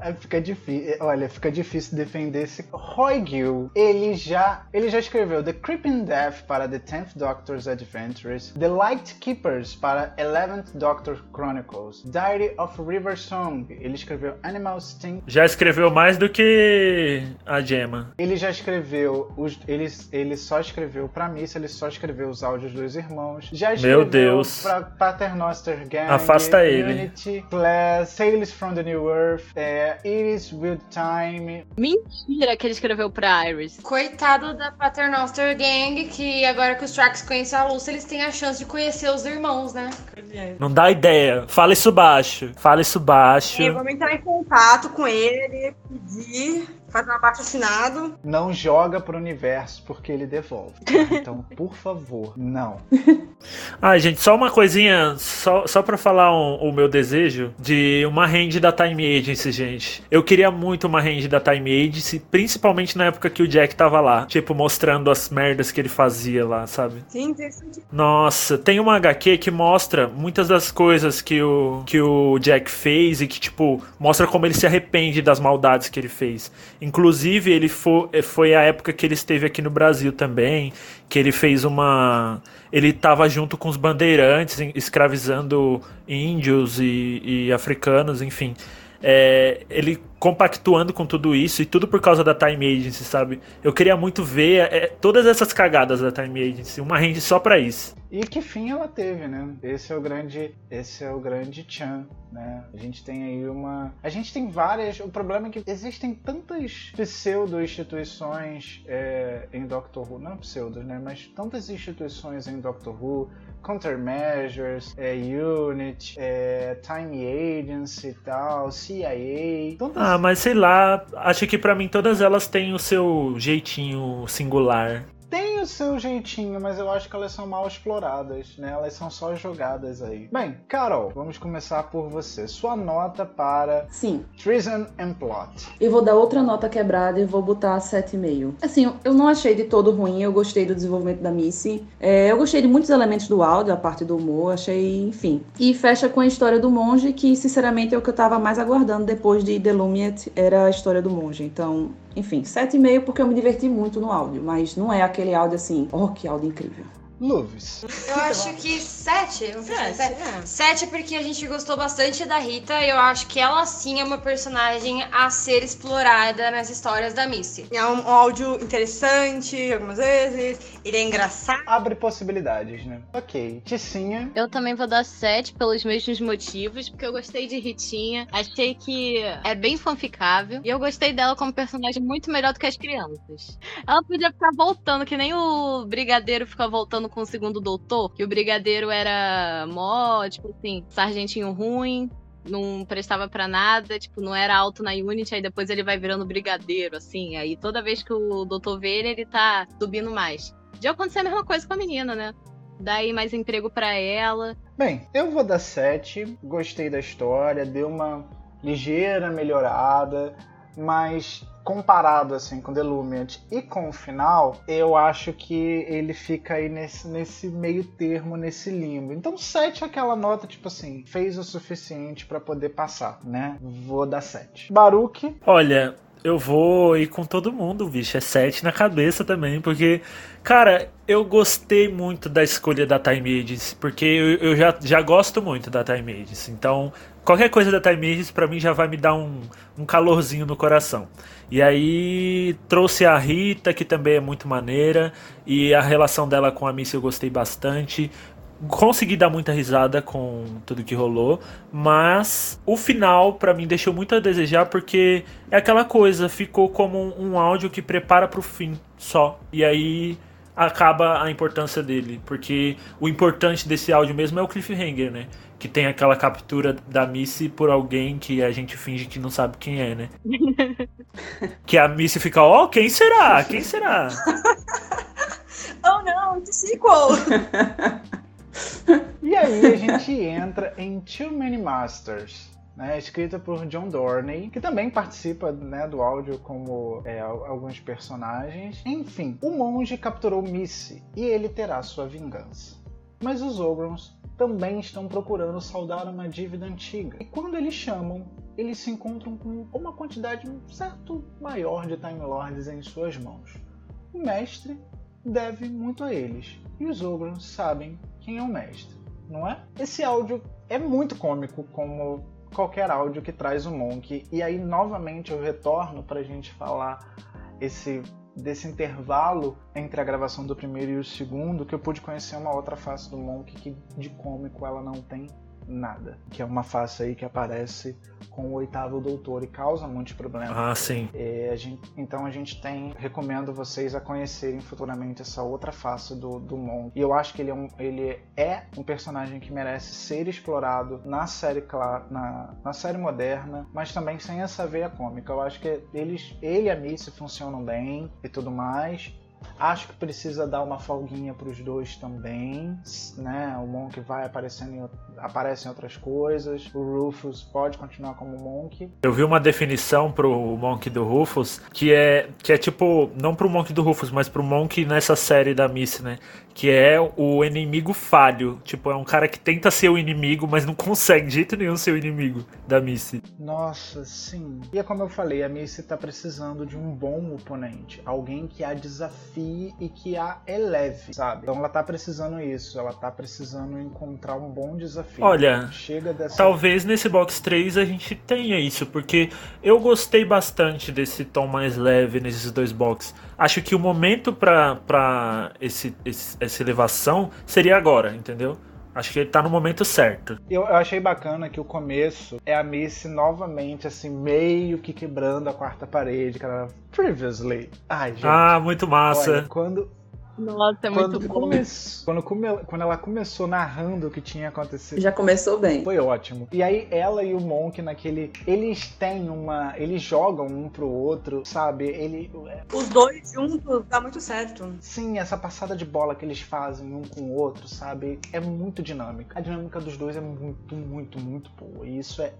É, fica difícil. Olha, fica difícil defender esse. Roy Gill, ele já, ele já escreveu The Creeping Death para The Tenth Doctor's Adventures, The Light Keepers para Eleventh Doctor Chronicles, Diary of River Song. Ele escreveu Animal Sting. Já escreveu mais do que a Gemma. Ele já escreveu os, ele, ele só escreveu pra Missa, ele só escreveu os áudios dos irmãos. Já escreveu Deus. pra Paternoster Gang, Afasta ele. Unity, Class, Tales from the New Earth, é, Iris With Time, Mentira que ele escreveu pra Iris. Coitado da Paternoster Gang, que agora que os Tracks conhecem a Lucy, eles têm a chance de conhecer os irmãos, né? Não dá ideia. Fala isso baixo. Fala isso baixo. E vamos entrar em contato com ele, pedir, fazer um abaixo assinado. não joga pro universo porque ele devolve. (laughs) Então, por favor, não. (laughs) Ah, gente, só uma coisinha, só, só pra falar um- o meu desejo de uma range da Time Agency, gente. Eu queria muito uma range da Time Agency, principalmente na época que o Jack tava lá, tipo, mostrando as merdas que ele fazia lá, sabe? Sim, interessante. Nossa, tem uma HQ que mostra muitas das coisas que o, que o Jack fez e que, tipo, mostra como ele se arrepende das maldades que ele fez. Inclusive, ele fo foi a época que ele esteve aqui no Brasil também, que ele fez uma. Ele tava junto com os bandeirantes, escravizando índios e, e africanos, enfim. É, ele compactuando com tudo isso e tudo por causa da Time Agency, sabe? Eu queria muito ver é, todas essas cagadas da Time Agency, uma range só pra isso. E que fim ela teve, né? Esse é o grande, esse é o grande chan, né? A gente tem aí uma, a gente tem várias. O problema é que existem tantas pseudo instituições é, em Doctor Who, não pseudo, né? Mas tantas instituições em Doctor Who, Countermeasures, é, Unit, é, Time Agency e tal, CIA, tantas Ah, mas sei lá, acho que pra mim todas elas têm o seu jeitinho singular. Tem o seu jeitinho, mas eu acho que elas são mal exploradas, né? Elas são só jogadas aí. Bem, Carol, vamos começar por você. Sua nota para Sim, Treason and Plot. eu vou dar outra nota quebrada e vou botar 7,5. Assim, eu não achei de todo ruim, eu gostei do desenvolvimento da Missy. É, eu gostei de muitos elementos do áudio, a parte do humor, achei, enfim. E fecha com a história do monge, que sinceramente é o que eu tava mais aguardando depois de The Lumiet, era a história do monge. Então, enfim, 7,5 porque eu me diverti muito no áudio, mas não é aquele áudio assim, oh, que áudio incrível. Luves. Eu acho que sete. Sete, sete. é. Sete porque a gente gostou bastante da Rita. Eu acho que ela sim é uma personagem a ser explorada nas histórias da Missy. É um, um áudio interessante algumas vezes. Ele é engraçado. Abre possibilidades, né? Ok. Ticinha. Eu também vou dar 7 pelos mesmos motivos, porque eu gostei de Ritinha, achei que é bem fanficável, e eu gostei dela como personagem muito melhor do que as crianças. Ela podia ficar voltando, que nem o Brigadeiro fica voltando com o segundo doutor, que o Brigadeiro era mó, tipo assim, sargentinho ruim, não prestava pra nada, tipo, não era alto na Unity, aí depois ele vai virando brigadeiro, assim. Aí toda vez que o doutor vê ele, ele tá subindo mais. Já aconteceu a mesma coisa com a menina, né? Daí mais emprego pra ela. Bem, eu vou dar 7. Gostei da história, deu uma ligeira melhorada, mas comparado assim com The Lumiant e com o final, eu acho que ele fica aí nesse, nesse meio termo, nesse limbo. Então 7 é aquela nota tipo assim, fez o suficiente pra poder passar, né? Vou dar 7. Baruque, Olha, eu vou ir com todo mundo, bicho. É 7 na cabeça também, porque, cara, eu gostei muito da escolha da Time Ages, porque eu, eu já, já gosto muito da Time Ages. Então, qualquer coisa da Time Ages pra mim já vai me dar um, um calorzinho no coração. E aí trouxe a Rita, que também é muito maneira, e a relação dela com a Missy eu gostei bastante. Consegui dar muita risada com tudo que rolou, mas o final pra mim deixou muito a desejar porque é aquela coisa, ficou como um áudio que prepara pro fim só. E aí acaba a importância dele, porque o importante desse áudio mesmo é o cliffhanger, né? Que tem aquela captura da Missy por alguém que a gente finge que não sabe quem é, né? (laughs) que a Missy fica, ó, quem será? Quem será? (laughs) Oh não, de sequel! (laughs) E aí a gente entra em Too Many Masters. Né, escrita por John Dorney, que também participa né, do áudio como é, al- alguns personagens. Enfim, o monge capturou Missy e ele terá sua vingança. Mas os Ogrons também estão procurando saldar uma dívida antiga. E quando eles chamam, eles se encontram com uma quantidade um certo maior de Time Lords em suas mãos. O mestre deve muito a eles, e os Ogrons sabem quem é o mestre, não é? Esse áudio é muito cômico, como qualquer áudio que traz o Monk, e aí novamente eu retorno para a gente falar esse desse intervalo entre a gravação do primeiro e o segundo, que eu pude conhecer uma outra face do Monk que de cômico ela não tem nada, que é uma face aí que aparece com o oitavo doutor e causa muitos problemas. Ah, sim. É, a gente- então a gente tem, recomendo vocês a conhecerem futuramente essa outra face do, do Monk. E eu acho que ele é, um, ele é um personagem que merece ser explorado na série na, na série moderna, mas também sem essa veia cômica. Eu acho que eles, ele e a Missy funcionam bem e tudo mais. Acho que precisa dar uma folguinha para os dois também, né? O Monk vai aparecendo em, aparece em outras coisas. O Rufus pode continuar como Monk, Eu vi uma definição pro Monk do Rufus que é que é tipo não pro Monk do Rufus, mas pro Monk nessa série da Missy, né? Que é o inimigo falho. Tipo, é um cara que tenta ser o inimigo, mas não consegue de jeito nenhum ser o inimigo da Missy. Nossa, sim. E é como eu falei, a Missy tá precisando de um bom oponente. Alguém que a desafie e que a eleve, sabe? Então ela tá precisando isso. Ela tá precisando encontrar um bom desafio. Olha, chega dessa. Talvez nesse box 3 a gente tenha isso, porque eu gostei bastante desse tom mais leve nesses dois boxes. Acho que o momento pra, pra esse, esse- essa elevação seria agora, entendeu? Acho que ele tá no momento certo. Eu, eu achei bacana que o começo é a Missy novamente, assim, meio que quebrando a quarta parede. Que ela... Previously. Ai, gente. Ah, muito massa. olha, quando, Nossa, é quando, muito bom. come... quando, come- quando ela começou narrando o que tinha acontecido. Já começou bem. Foi ótimo. E aí ela e o Monk naquele. Eles têm uma. Eles jogam um pro outro, sabe? Ele. Os dois juntos dá muito certo. Sim, essa passada de bola que eles fazem um com o outro, sabe? É muito dinâmica. A dinâmica dos dois é muito, muito, muito boa. E isso é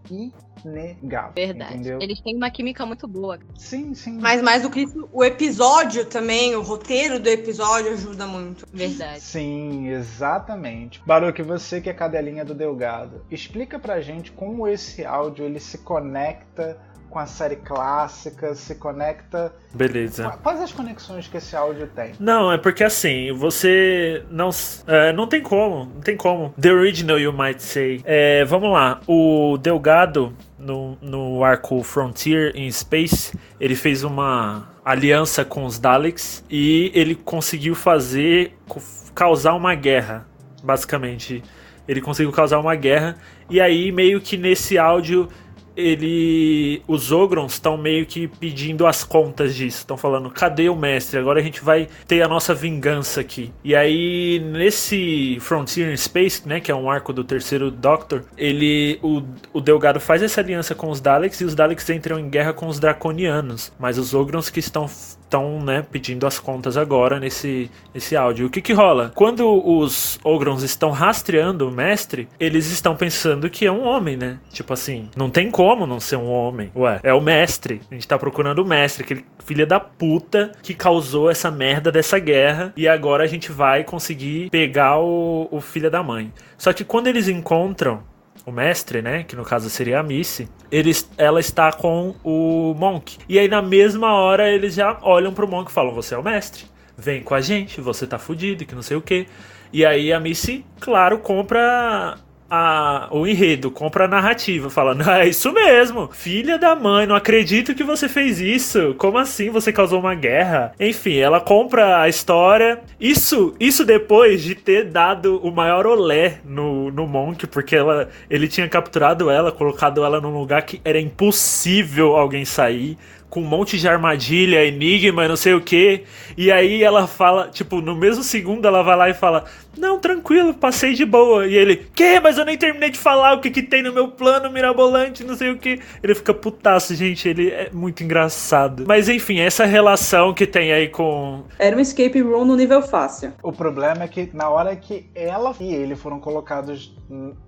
inegável. Verdade. Entendeu? Eles têm uma química muito boa. Sim, sim. Mas mais do que isso, o episódio também, o roteiro do episódio ajuda muito. Verdade. Sim, exatamente. Baruque, você que é cadelinha do Delgado, explica pra gente como esse áudio ele se conecta com a série clássica, se conecta. Beleza. Quais as conexões que esse áudio tem? Não, é porque assim, você não. É, não tem como, não tem como. The original, you might say. É, vamos lá. O Delgado, no, no arco Frontier in Space, ele fez uma aliança com os Daleks e ele conseguiu fazer. causar uma guerra, basicamente. Ele conseguiu causar uma guerra. E aí, meio que nesse áudio ele. Os Ogrons estão meio que pedindo as contas disso. Estão falando, cadê o mestre? Agora a gente vai ter a nossa vingança aqui. E aí, nesse Frontier in Space, né? Que é um arco do terceiro Doctor, ele. O, o Delgado faz essa aliança com os Daleks e os Daleks entram em guerra com os Draconianos. Mas os Ogrons que estão estão né, pedindo as contas agora nesse, nesse áudio. O que que rola? Quando os Ogrons estão rastreando o mestre, eles estão pensando que é um homem, né? Tipo assim, não tem como não ser um homem. Ué, é o mestre. A gente tá procurando o mestre, aquele filho da puta que causou essa merda dessa guerra. E agora a gente vai conseguir pegar o, o filho da mãe. Só que quando eles encontram o mestre, né? Que no caso seria a Missy, eles, ela está com o Monk. E aí na mesma hora eles já olham pro Monk e falam: Você é o mestre, vem com a gente, você tá fudido, que não sei o que. E aí a Missy, claro, compra a, o enredo, compra a narrativa, falando: ah, é isso mesmo, filha da mãe, não acredito que você fez isso. Como assim você causou uma guerra? Enfim, ela compra a história. Isso, isso depois de ter dado o maior olé no, no Monk, porque ela, ele tinha capturado ela, colocado ela num lugar que era impossível alguém sair com um monte de armadilha, enigma, não sei o que. E aí ela fala, tipo, no mesmo segundo ela vai lá e fala: Não, tranquilo, passei de boa. E ele, que? Mas eu nem terminei de falar o que, que tem no meu plano mirabolante, não sei o que. Ele fica putaço, gente. Ele é muito engraçado. Mas enfim, essa relação que tem aí com. Era um escape room no nível fácil. O problema é que na hora que ela e ele foram colocados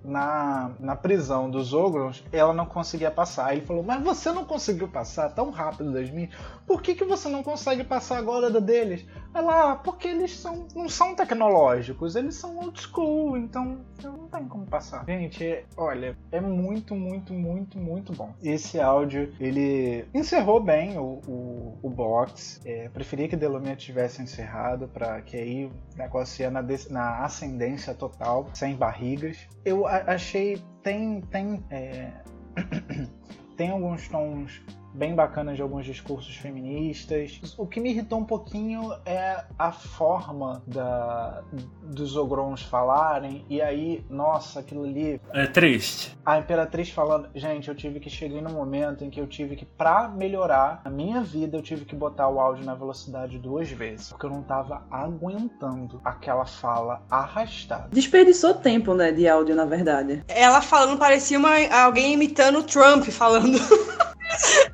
na, na prisão dos Ogrons, ela não conseguia passar. Ele falou: Mas você não conseguiu passar tão rápido rápido das minhas. Por que, que você não consegue passar agora da deles? Ela, ah, porque eles são, não são tecnológicos, eles são old school, então não tem como passar. Gente, é, olha, é muito, muito, muito, muito bom. Esse áudio, ele encerrou bem o, o, o box. É, preferia que Delomia tivesse encerrado, para que aí o negócio ia na, na ascendência total, sem barrigas. Eu achei, tem, tem, é... (coughs) tem alguns tons bem bacanas de alguns discursos feministas. O que me irritou um pouquinho é a forma da, dos ogrons falarem, e aí, nossa, aquilo ali. É triste. A Imperatriz falando, gente, eu tive que chegar num momento em que eu tive que, pra melhorar a minha vida, eu tive que botar o áudio na velocidade duas vezes, porque eu não tava aguentando aquela fala arrastada. Desperdiçou tempo, né, de áudio, na verdade. Ela falando parecia uma, alguém imitando o Trump falando. (laughs)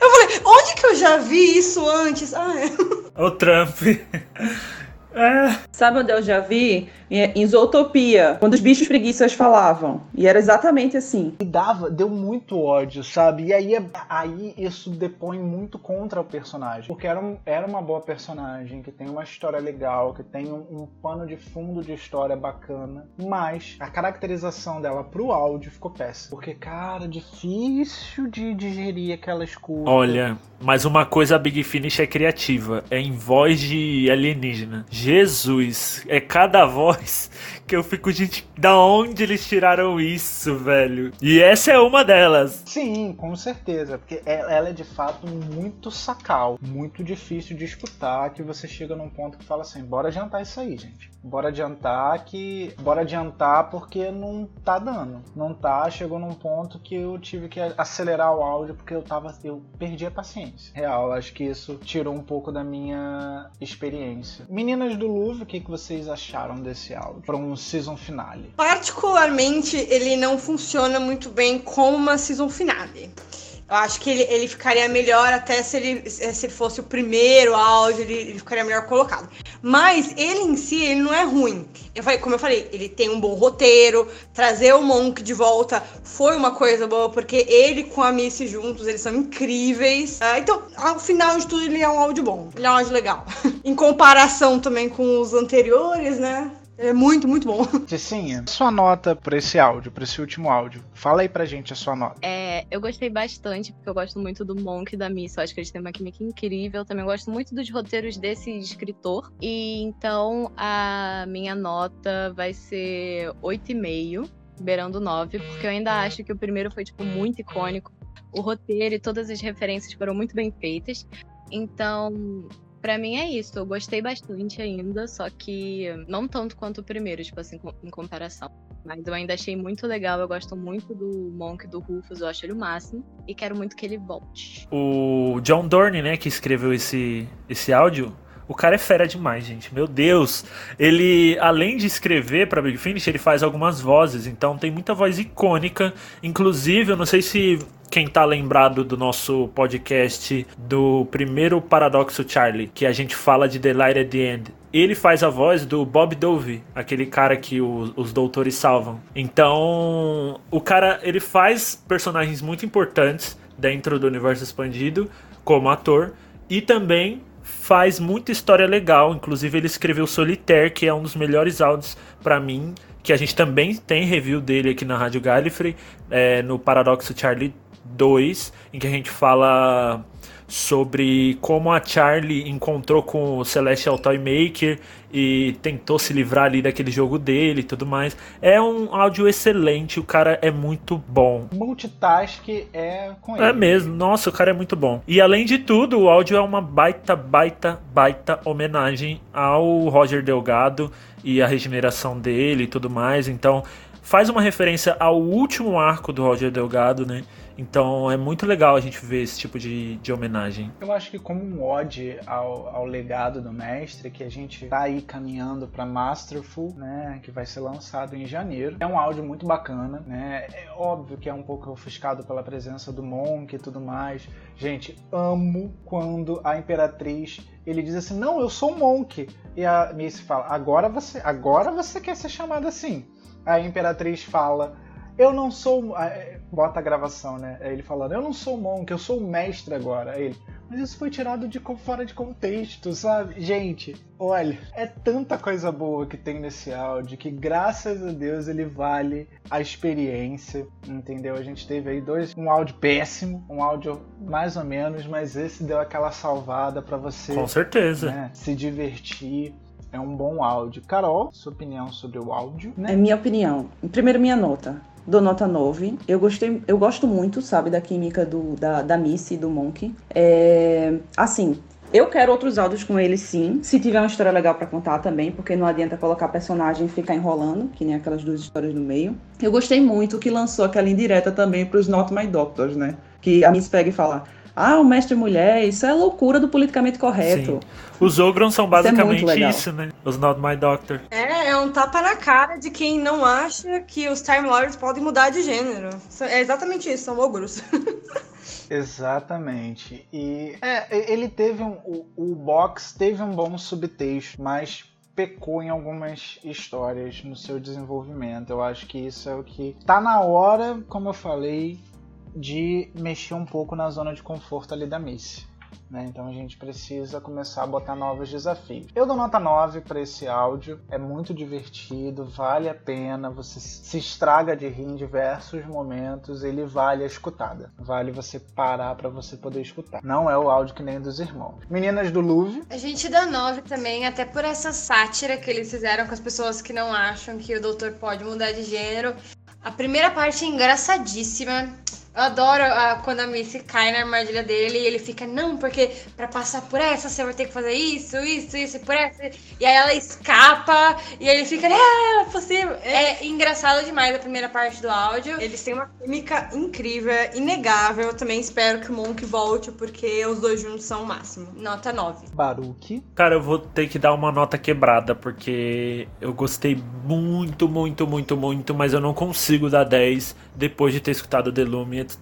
Eu falei, onde que eu já vi isso antes? Ah, é. O Trump. (laughs) É. Sabe onde eu já vi? Em Zootopia, quando os bichos preguiças falavam. E era exatamente assim. E dava, deu muito ódio, sabe? E aí, aí isso depõe muito contra o personagem. Porque era, um, era uma boa personagem, que tem uma história legal, que tem um, um pano de fundo de história bacana. Mas a caracterização dela pro áudio ficou péssima. Porque, cara, difícil de digerir aquela escuta. Olha, mas uma coisa a Big Finish é criativa. É em voz de alienígena. Jesus, é cada voz que eu fico, gente, da onde eles tiraram isso, velho? E essa é uma delas. Sim, com certeza, porque é, ela é de fato muito sacal, muito difícil de escutar, que você chega num ponto que fala assim, bora adiantar isso aí, gente. Bora adiantar que. Bora adiantar porque não tá dando. Não tá, chegou num ponto que eu tive que acelerar o áudio porque eu tava. Eu perdi a paciência. Real, acho que isso tirou um pouco da minha experiência. Meninas do Louvre, o que, que vocês acharam desse áudio? Para um season finale. Particularmente, ele não funciona muito bem como uma season finale. Eu acho que ele, ele ficaria melhor até se ele, se fosse o primeiro áudio, ele, ele, ficaria melhor colocado. Mas ele em si, ele não é ruim. Eu falei, como eu falei, ele tem um bom roteiro, trazer o Monk de volta foi uma coisa boa, porque ele com a Missy juntos, eles são incríveis. Uh, então, ao final de tudo, ele é um áudio bom. Ele é um áudio legal. (laughs) em comparação também com os anteriores, né? É muito, muito bom. (laughs) Cicinha, sua nota pra esse áudio, pra esse último áudio. Fala aí pra gente a sua nota. É, eu gostei bastante, porque eu gosto muito do Monk e da Miss. Eu acho que eles têm uma química incrível. Também gosto muito dos roteiros desse escritor. E então a minha nota vai ser 8,5, beirando 9, porque eu ainda acho que o primeiro foi, tipo, muito icônico. O roteiro e todas as referências foram muito bem feitas. Então, Pra mim é isso, eu gostei bastante ainda, só que não tanto quanto o primeiro, tipo assim, em comparação. Mas eu ainda achei muito legal, eu gosto muito do Monk do Rufus, eu acho ele o máximo. E quero muito que ele volte. O John Dorney, né, que escreveu esse, esse áudio, o cara é fera demais, gente. Meu Deus. Ele, além de escrever para Big Finish, ele faz algumas vozes. Então tem muita voz icônica. Inclusive, eu não sei se quem tá lembrado do nosso podcast do primeiro Paradoxo Charlie, que a gente fala de The Light at the End. Ele faz a voz do Bob Dove, aquele cara que os, os doutores salvam. Então, o cara, ele faz personagens muito importantes dentro do universo expandido como ator e também faz muita história legal. Inclusive, ele escreveu Solitaire, que é um dos melhores áudios para mim. Que a gente também tem review dele aqui na Rádio Gallifrey, é, no Paradoxo Charlie 2, em que a gente fala sobre como a Charlie encontrou com o Celestial Toymaker e tentou se livrar ali daquele jogo dele e tudo mais. É um áudio excelente, o cara é muito bom. Multitask é com ele. É mesmo, nossa, o cara é muito bom. E além de tudo, o áudio é uma baita, baita, baita homenagem ao Roger Delgado e a regeneração dele e tudo mais. Então, faz uma referência ao último arco do Roger Delgado, né? Então é muito legal a gente ver esse tipo de, de homenagem. Eu acho que como um ode ao, ao legado do mestre, que a gente tá aí caminhando para Masterful, né, que vai ser lançado em janeiro. É um áudio muito bacana, né? É óbvio que é um pouco ofuscado pela presença do Monk e tudo mais. Gente, amo quando a Imperatriz ele diz assim: "Não, eu sou um Monk". E a Missy fala: "Agora você, agora você quer ser chamada assim". A Imperatriz fala: eu não sou. É, bota a gravação, né? Ele falando, eu não sou monk, eu sou o mestre agora. Ele, mas isso foi tirado de fora de contexto, sabe? Gente, olha, é tanta coisa boa que tem nesse áudio que graças a Deus ele vale a experiência, entendeu? A gente teve aí dois, um áudio péssimo, um áudio mais ou menos, mas esse deu aquela salvada para você. Com certeza. Né, se divertir. É um bom áudio. Carol, sua opinião sobre o áudio? Né? É minha opinião. Primeiro, minha nota dou nota 9. Eu gostei, eu gosto muito, sabe, da química do, da, da Missy e do Monk. É, assim, eu quero outros áudios com ele sim, se tiver uma história legal para contar também, porque não adianta colocar personagem e ficar enrolando, que nem aquelas duas histórias no meio. Eu gostei muito que lançou aquela indireta também pros Not My Doctors, né? Que a Miss pega e fala: ah, o mestre mulher, isso é loucura do politicamente correto. Sim. Os Ogrons são basicamente é isso, né? Os Not My Doctor. É, é um tapa na cara de quem não acha que os Time Lords podem mudar de gênero. É exatamente isso, são ogros. (laughs) Exatamente. E é, ele teve um. O, o box teve um bom subtexto, mas pecou em algumas histórias no seu desenvolvimento. Eu acho que isso é o que tá na hora, como eu falei, de mexer um pouco na zona de conforto ali da Missy. Né? Então a gente precisa começar a botar novos desafios. Eu dou nota 9 para esse áudio, é muito divertido, vale a pena, você se estraga de rir em diversos momentos, ele vale a escutada. Vale você parar para você poder escutar. Não é o áudio que nem dos irmãos. Meninas do Louvre. A gente dá 9 também, até por essa sátira que eles fizeram com as pessoas que não acham que o doutor pode mudar de gênero. A primeira parte é engraçadíssima. Eu adoro uh, quando a Missy cai na armadilha dele e ele fica, não, porque para passar por essa você vai ter que fazer isso, isso, isso, por essa. E aí ela escapa e ele fica, é, é possível. É engraçado demais a primeira parte do áudio. Eles têm uma química incrível, inegável. Eu também espero que o Monk volte, porque os dois juntos são o máximo. Nota 9. Baruque. Cara, eu vou ter que dar uma nota quebrada, porque eu gostei muito, muito, muito, muito, mas eu não consigo dar 10 depois de ter escutado The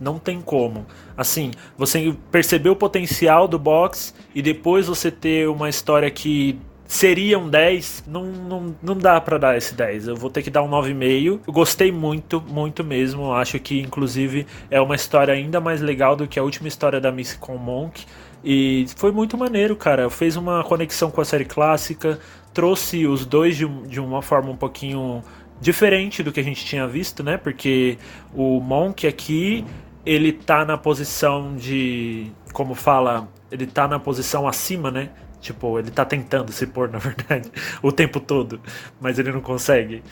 Não tem como. Assim, você perceber o potencial do box e depois você ter uma história que seria um 10, não, não, não dá para dar esse 10. Eu vou ter que dar um 9,5. Eu gostei muito, muito mesmo. Acho que, inclusive, é uma história ainda mais legal do que a última história da Missy com Monk. E foi muito maneiro, cara. Fez uma conexão com a série clássica, trouxe os dois de, de uma forma um pouquinho diferente do que a gente tinha visto, né? Porque o Monk aqui ele tá na posição de. Como fala, ele tá na posição acima, né? Tipo, ele tá tentando se pôr, (laughs) na verdade, o tempo todo, mas ele não consegue.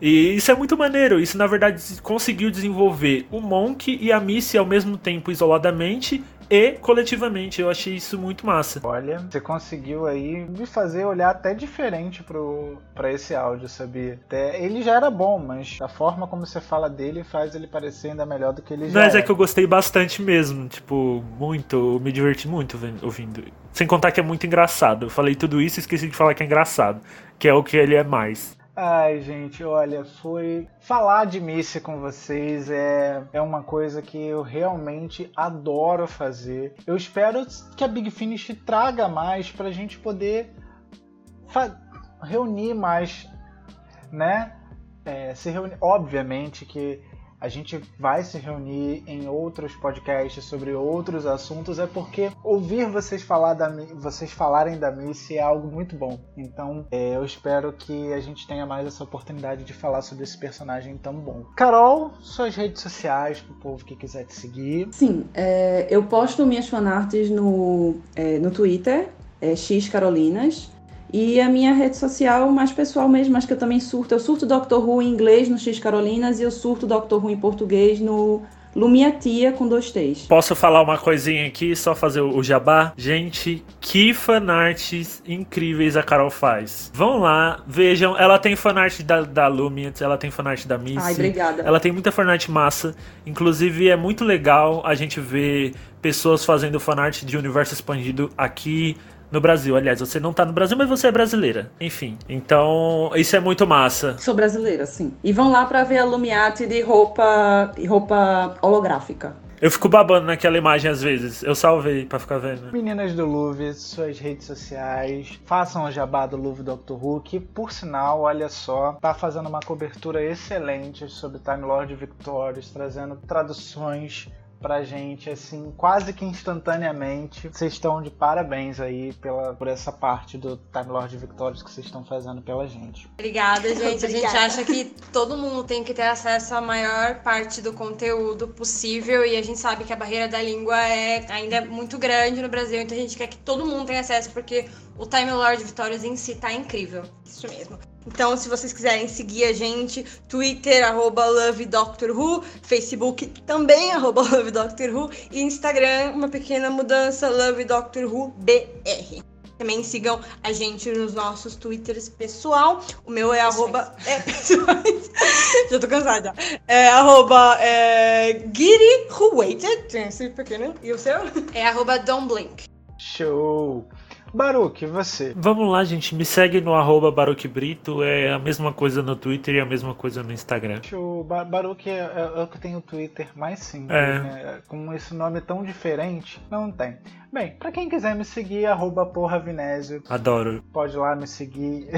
E isso é muito maneiro. Isso, na verdade, conseguiu desenvolver o Monk e a Missy ao mesmo tempo isoladamente e coletivamente. Eu achei isso muito massa. Olha, você conseguiu aí me fazer olhar até diferente pro, pra esse áudio, sabia? Até, ele já era bom, mas a forma como você fala dele faz ele parecer ainda melhor do que ele já Mas é. é que eu gostei bastante mesmo. Tipo, muito. Eu me diverti muito ouvindo. Sem contar que é muito engraçado. Eu falei tudo isso e esqueci de falar que é engraçado. Que é o que ele é mais. Ai, gente, olha, foi. Falar de Missy com vocês é, é uma coisa que eu realmente adoro fazer. Eu espero que a Big Finish traga mais pra gente poder reunir mais, né? É, se reunir. Obviamente que a gente vai se reunir em outros podcasts sobre outros assuntos, é porque ouvir vocês, falar da, vocês falarem da Missy é algo muito bom. Então é, eu espero que a gente tenha mais essa oportunidade de falar sobre esse personagem tão bom. Carol, suas redes sociais pro povo que quiser te seguir. Sim, é, eu posto minhas fanarts no, é, no Twitter, é, X Carolinas. E a minha rede social mais pessoal mesmo, mas que eu também surto. Eu surto Doctor Who em inglês no X Carolinas e eu surto Doctor Who em português no Lumia Tia com dois T's. Posso falar uma coisinha aqui, só fazer o jabá? Gente, que fanarts incríveis a Carol faz. Vão lá, vejam. Ela tem fanart da, da Lumia, ela tem fanart da Missy. Ai, obrigada. Ela tem muita fanart massa. Inclusive, é muito legal a gente ver pessoas fazendo fanart de universo expandido aqui no Brasil. Aliás, você não tá no Brasil, mas você é brasileira. Enfim. Então, isso é muito massa. Sou brasileira, sim. E vão lá para ver a Lumiate de roupa, roupa holográfica. Eu fico babando naquela imagem às vezes. Eu salvei pra ficar vendo. Meninas do Louvre, suas redes sociais. Façam o jabá do Louvre Dr. Who, que por sinal, olha só, tá fazendo uma cobertura excelente sobre Time Lord Victorious, trazendo traduções pra gente, assim, quase que instantaneamente. Vocês estão de parabéns aí pela, por essa parte do Time Lord Victorious que vocês estão fazendo pela gente. Obrigada, gente. Obrigada. A gente acha que todo mundo tem que ter acesso à maior parte do conteúdo possível e a gente sabe que a barreira da língua é ainda muito grande no Brasil, então a gente quer que todo mundo tenha acesso porque o Time Lord Victorious em si tá incrível. Isso mesmo. Então, se vocês quiserem seguir a gente, Twitter, arroba LoveDoctorWho, Facebook também, (laughs) arroba LoveDoctorWho, e Instagram, uma pequena mudança, LoveDoctorWhoBR. Também sigam a gente nos nossos Twitters pessoal. O meu é arroba. É, (laughs) pessoais. já tô cansada. É arroba é, Giri Who Waited. Tem esse pequeno. E o seu? É arroba Don't Blink. Show! Baruque, você. Vamos lá, gente. Me segue no arroba Baruque Brito. É a mesma coisa no Twitter e a mesma coisa no Instagram. O ba Baruque é, é, é, o que tem o Twitter mais simples, É. né? Com esse nome tão diferente, não tem. Bem, pra quem quiser me seguir, arroba porra Vinésio. Adoro. Pode lá me seguir.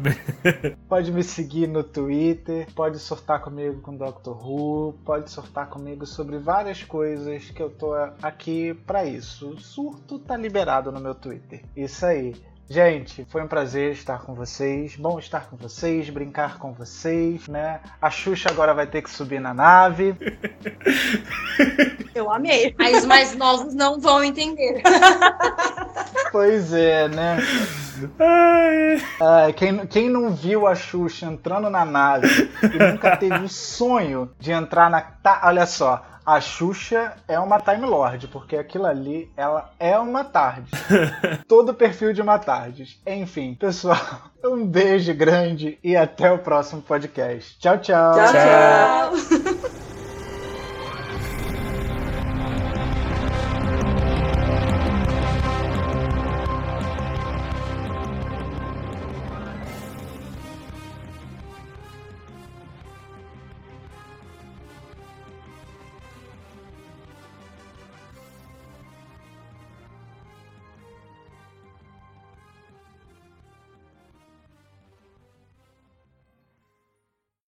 (laughs) pode me seguir no Twitter. Pode surtar comigo com Doctor Who. Pode surtar comigo sobre várias coisas que eu tô aqui pra isso. O surto tá liberado no meu Twitter. Isso aí. Gente, foi um prazer estar com vocês. Bom estar com vocês, brincar com vocês, né? A Xuxa agora vai ter que subir na nave. Eu amei. Aí os mais novos não vão entender. Pois é, né? Ai. Ah, quem, quem não viu a Xuxa entrando na nave e nunca teve o sonho de entrar na. Tá, olha só, a Xuxa é uma Time Lord, porque aquilo ali, ela é uma tarde. (laughs) Todo o perfil de uma tarde. Enfim, pessoal, (laughs) um beijo grande e até o próximo podcast. Tchau, tchau. Tchau, tchau. (laughs)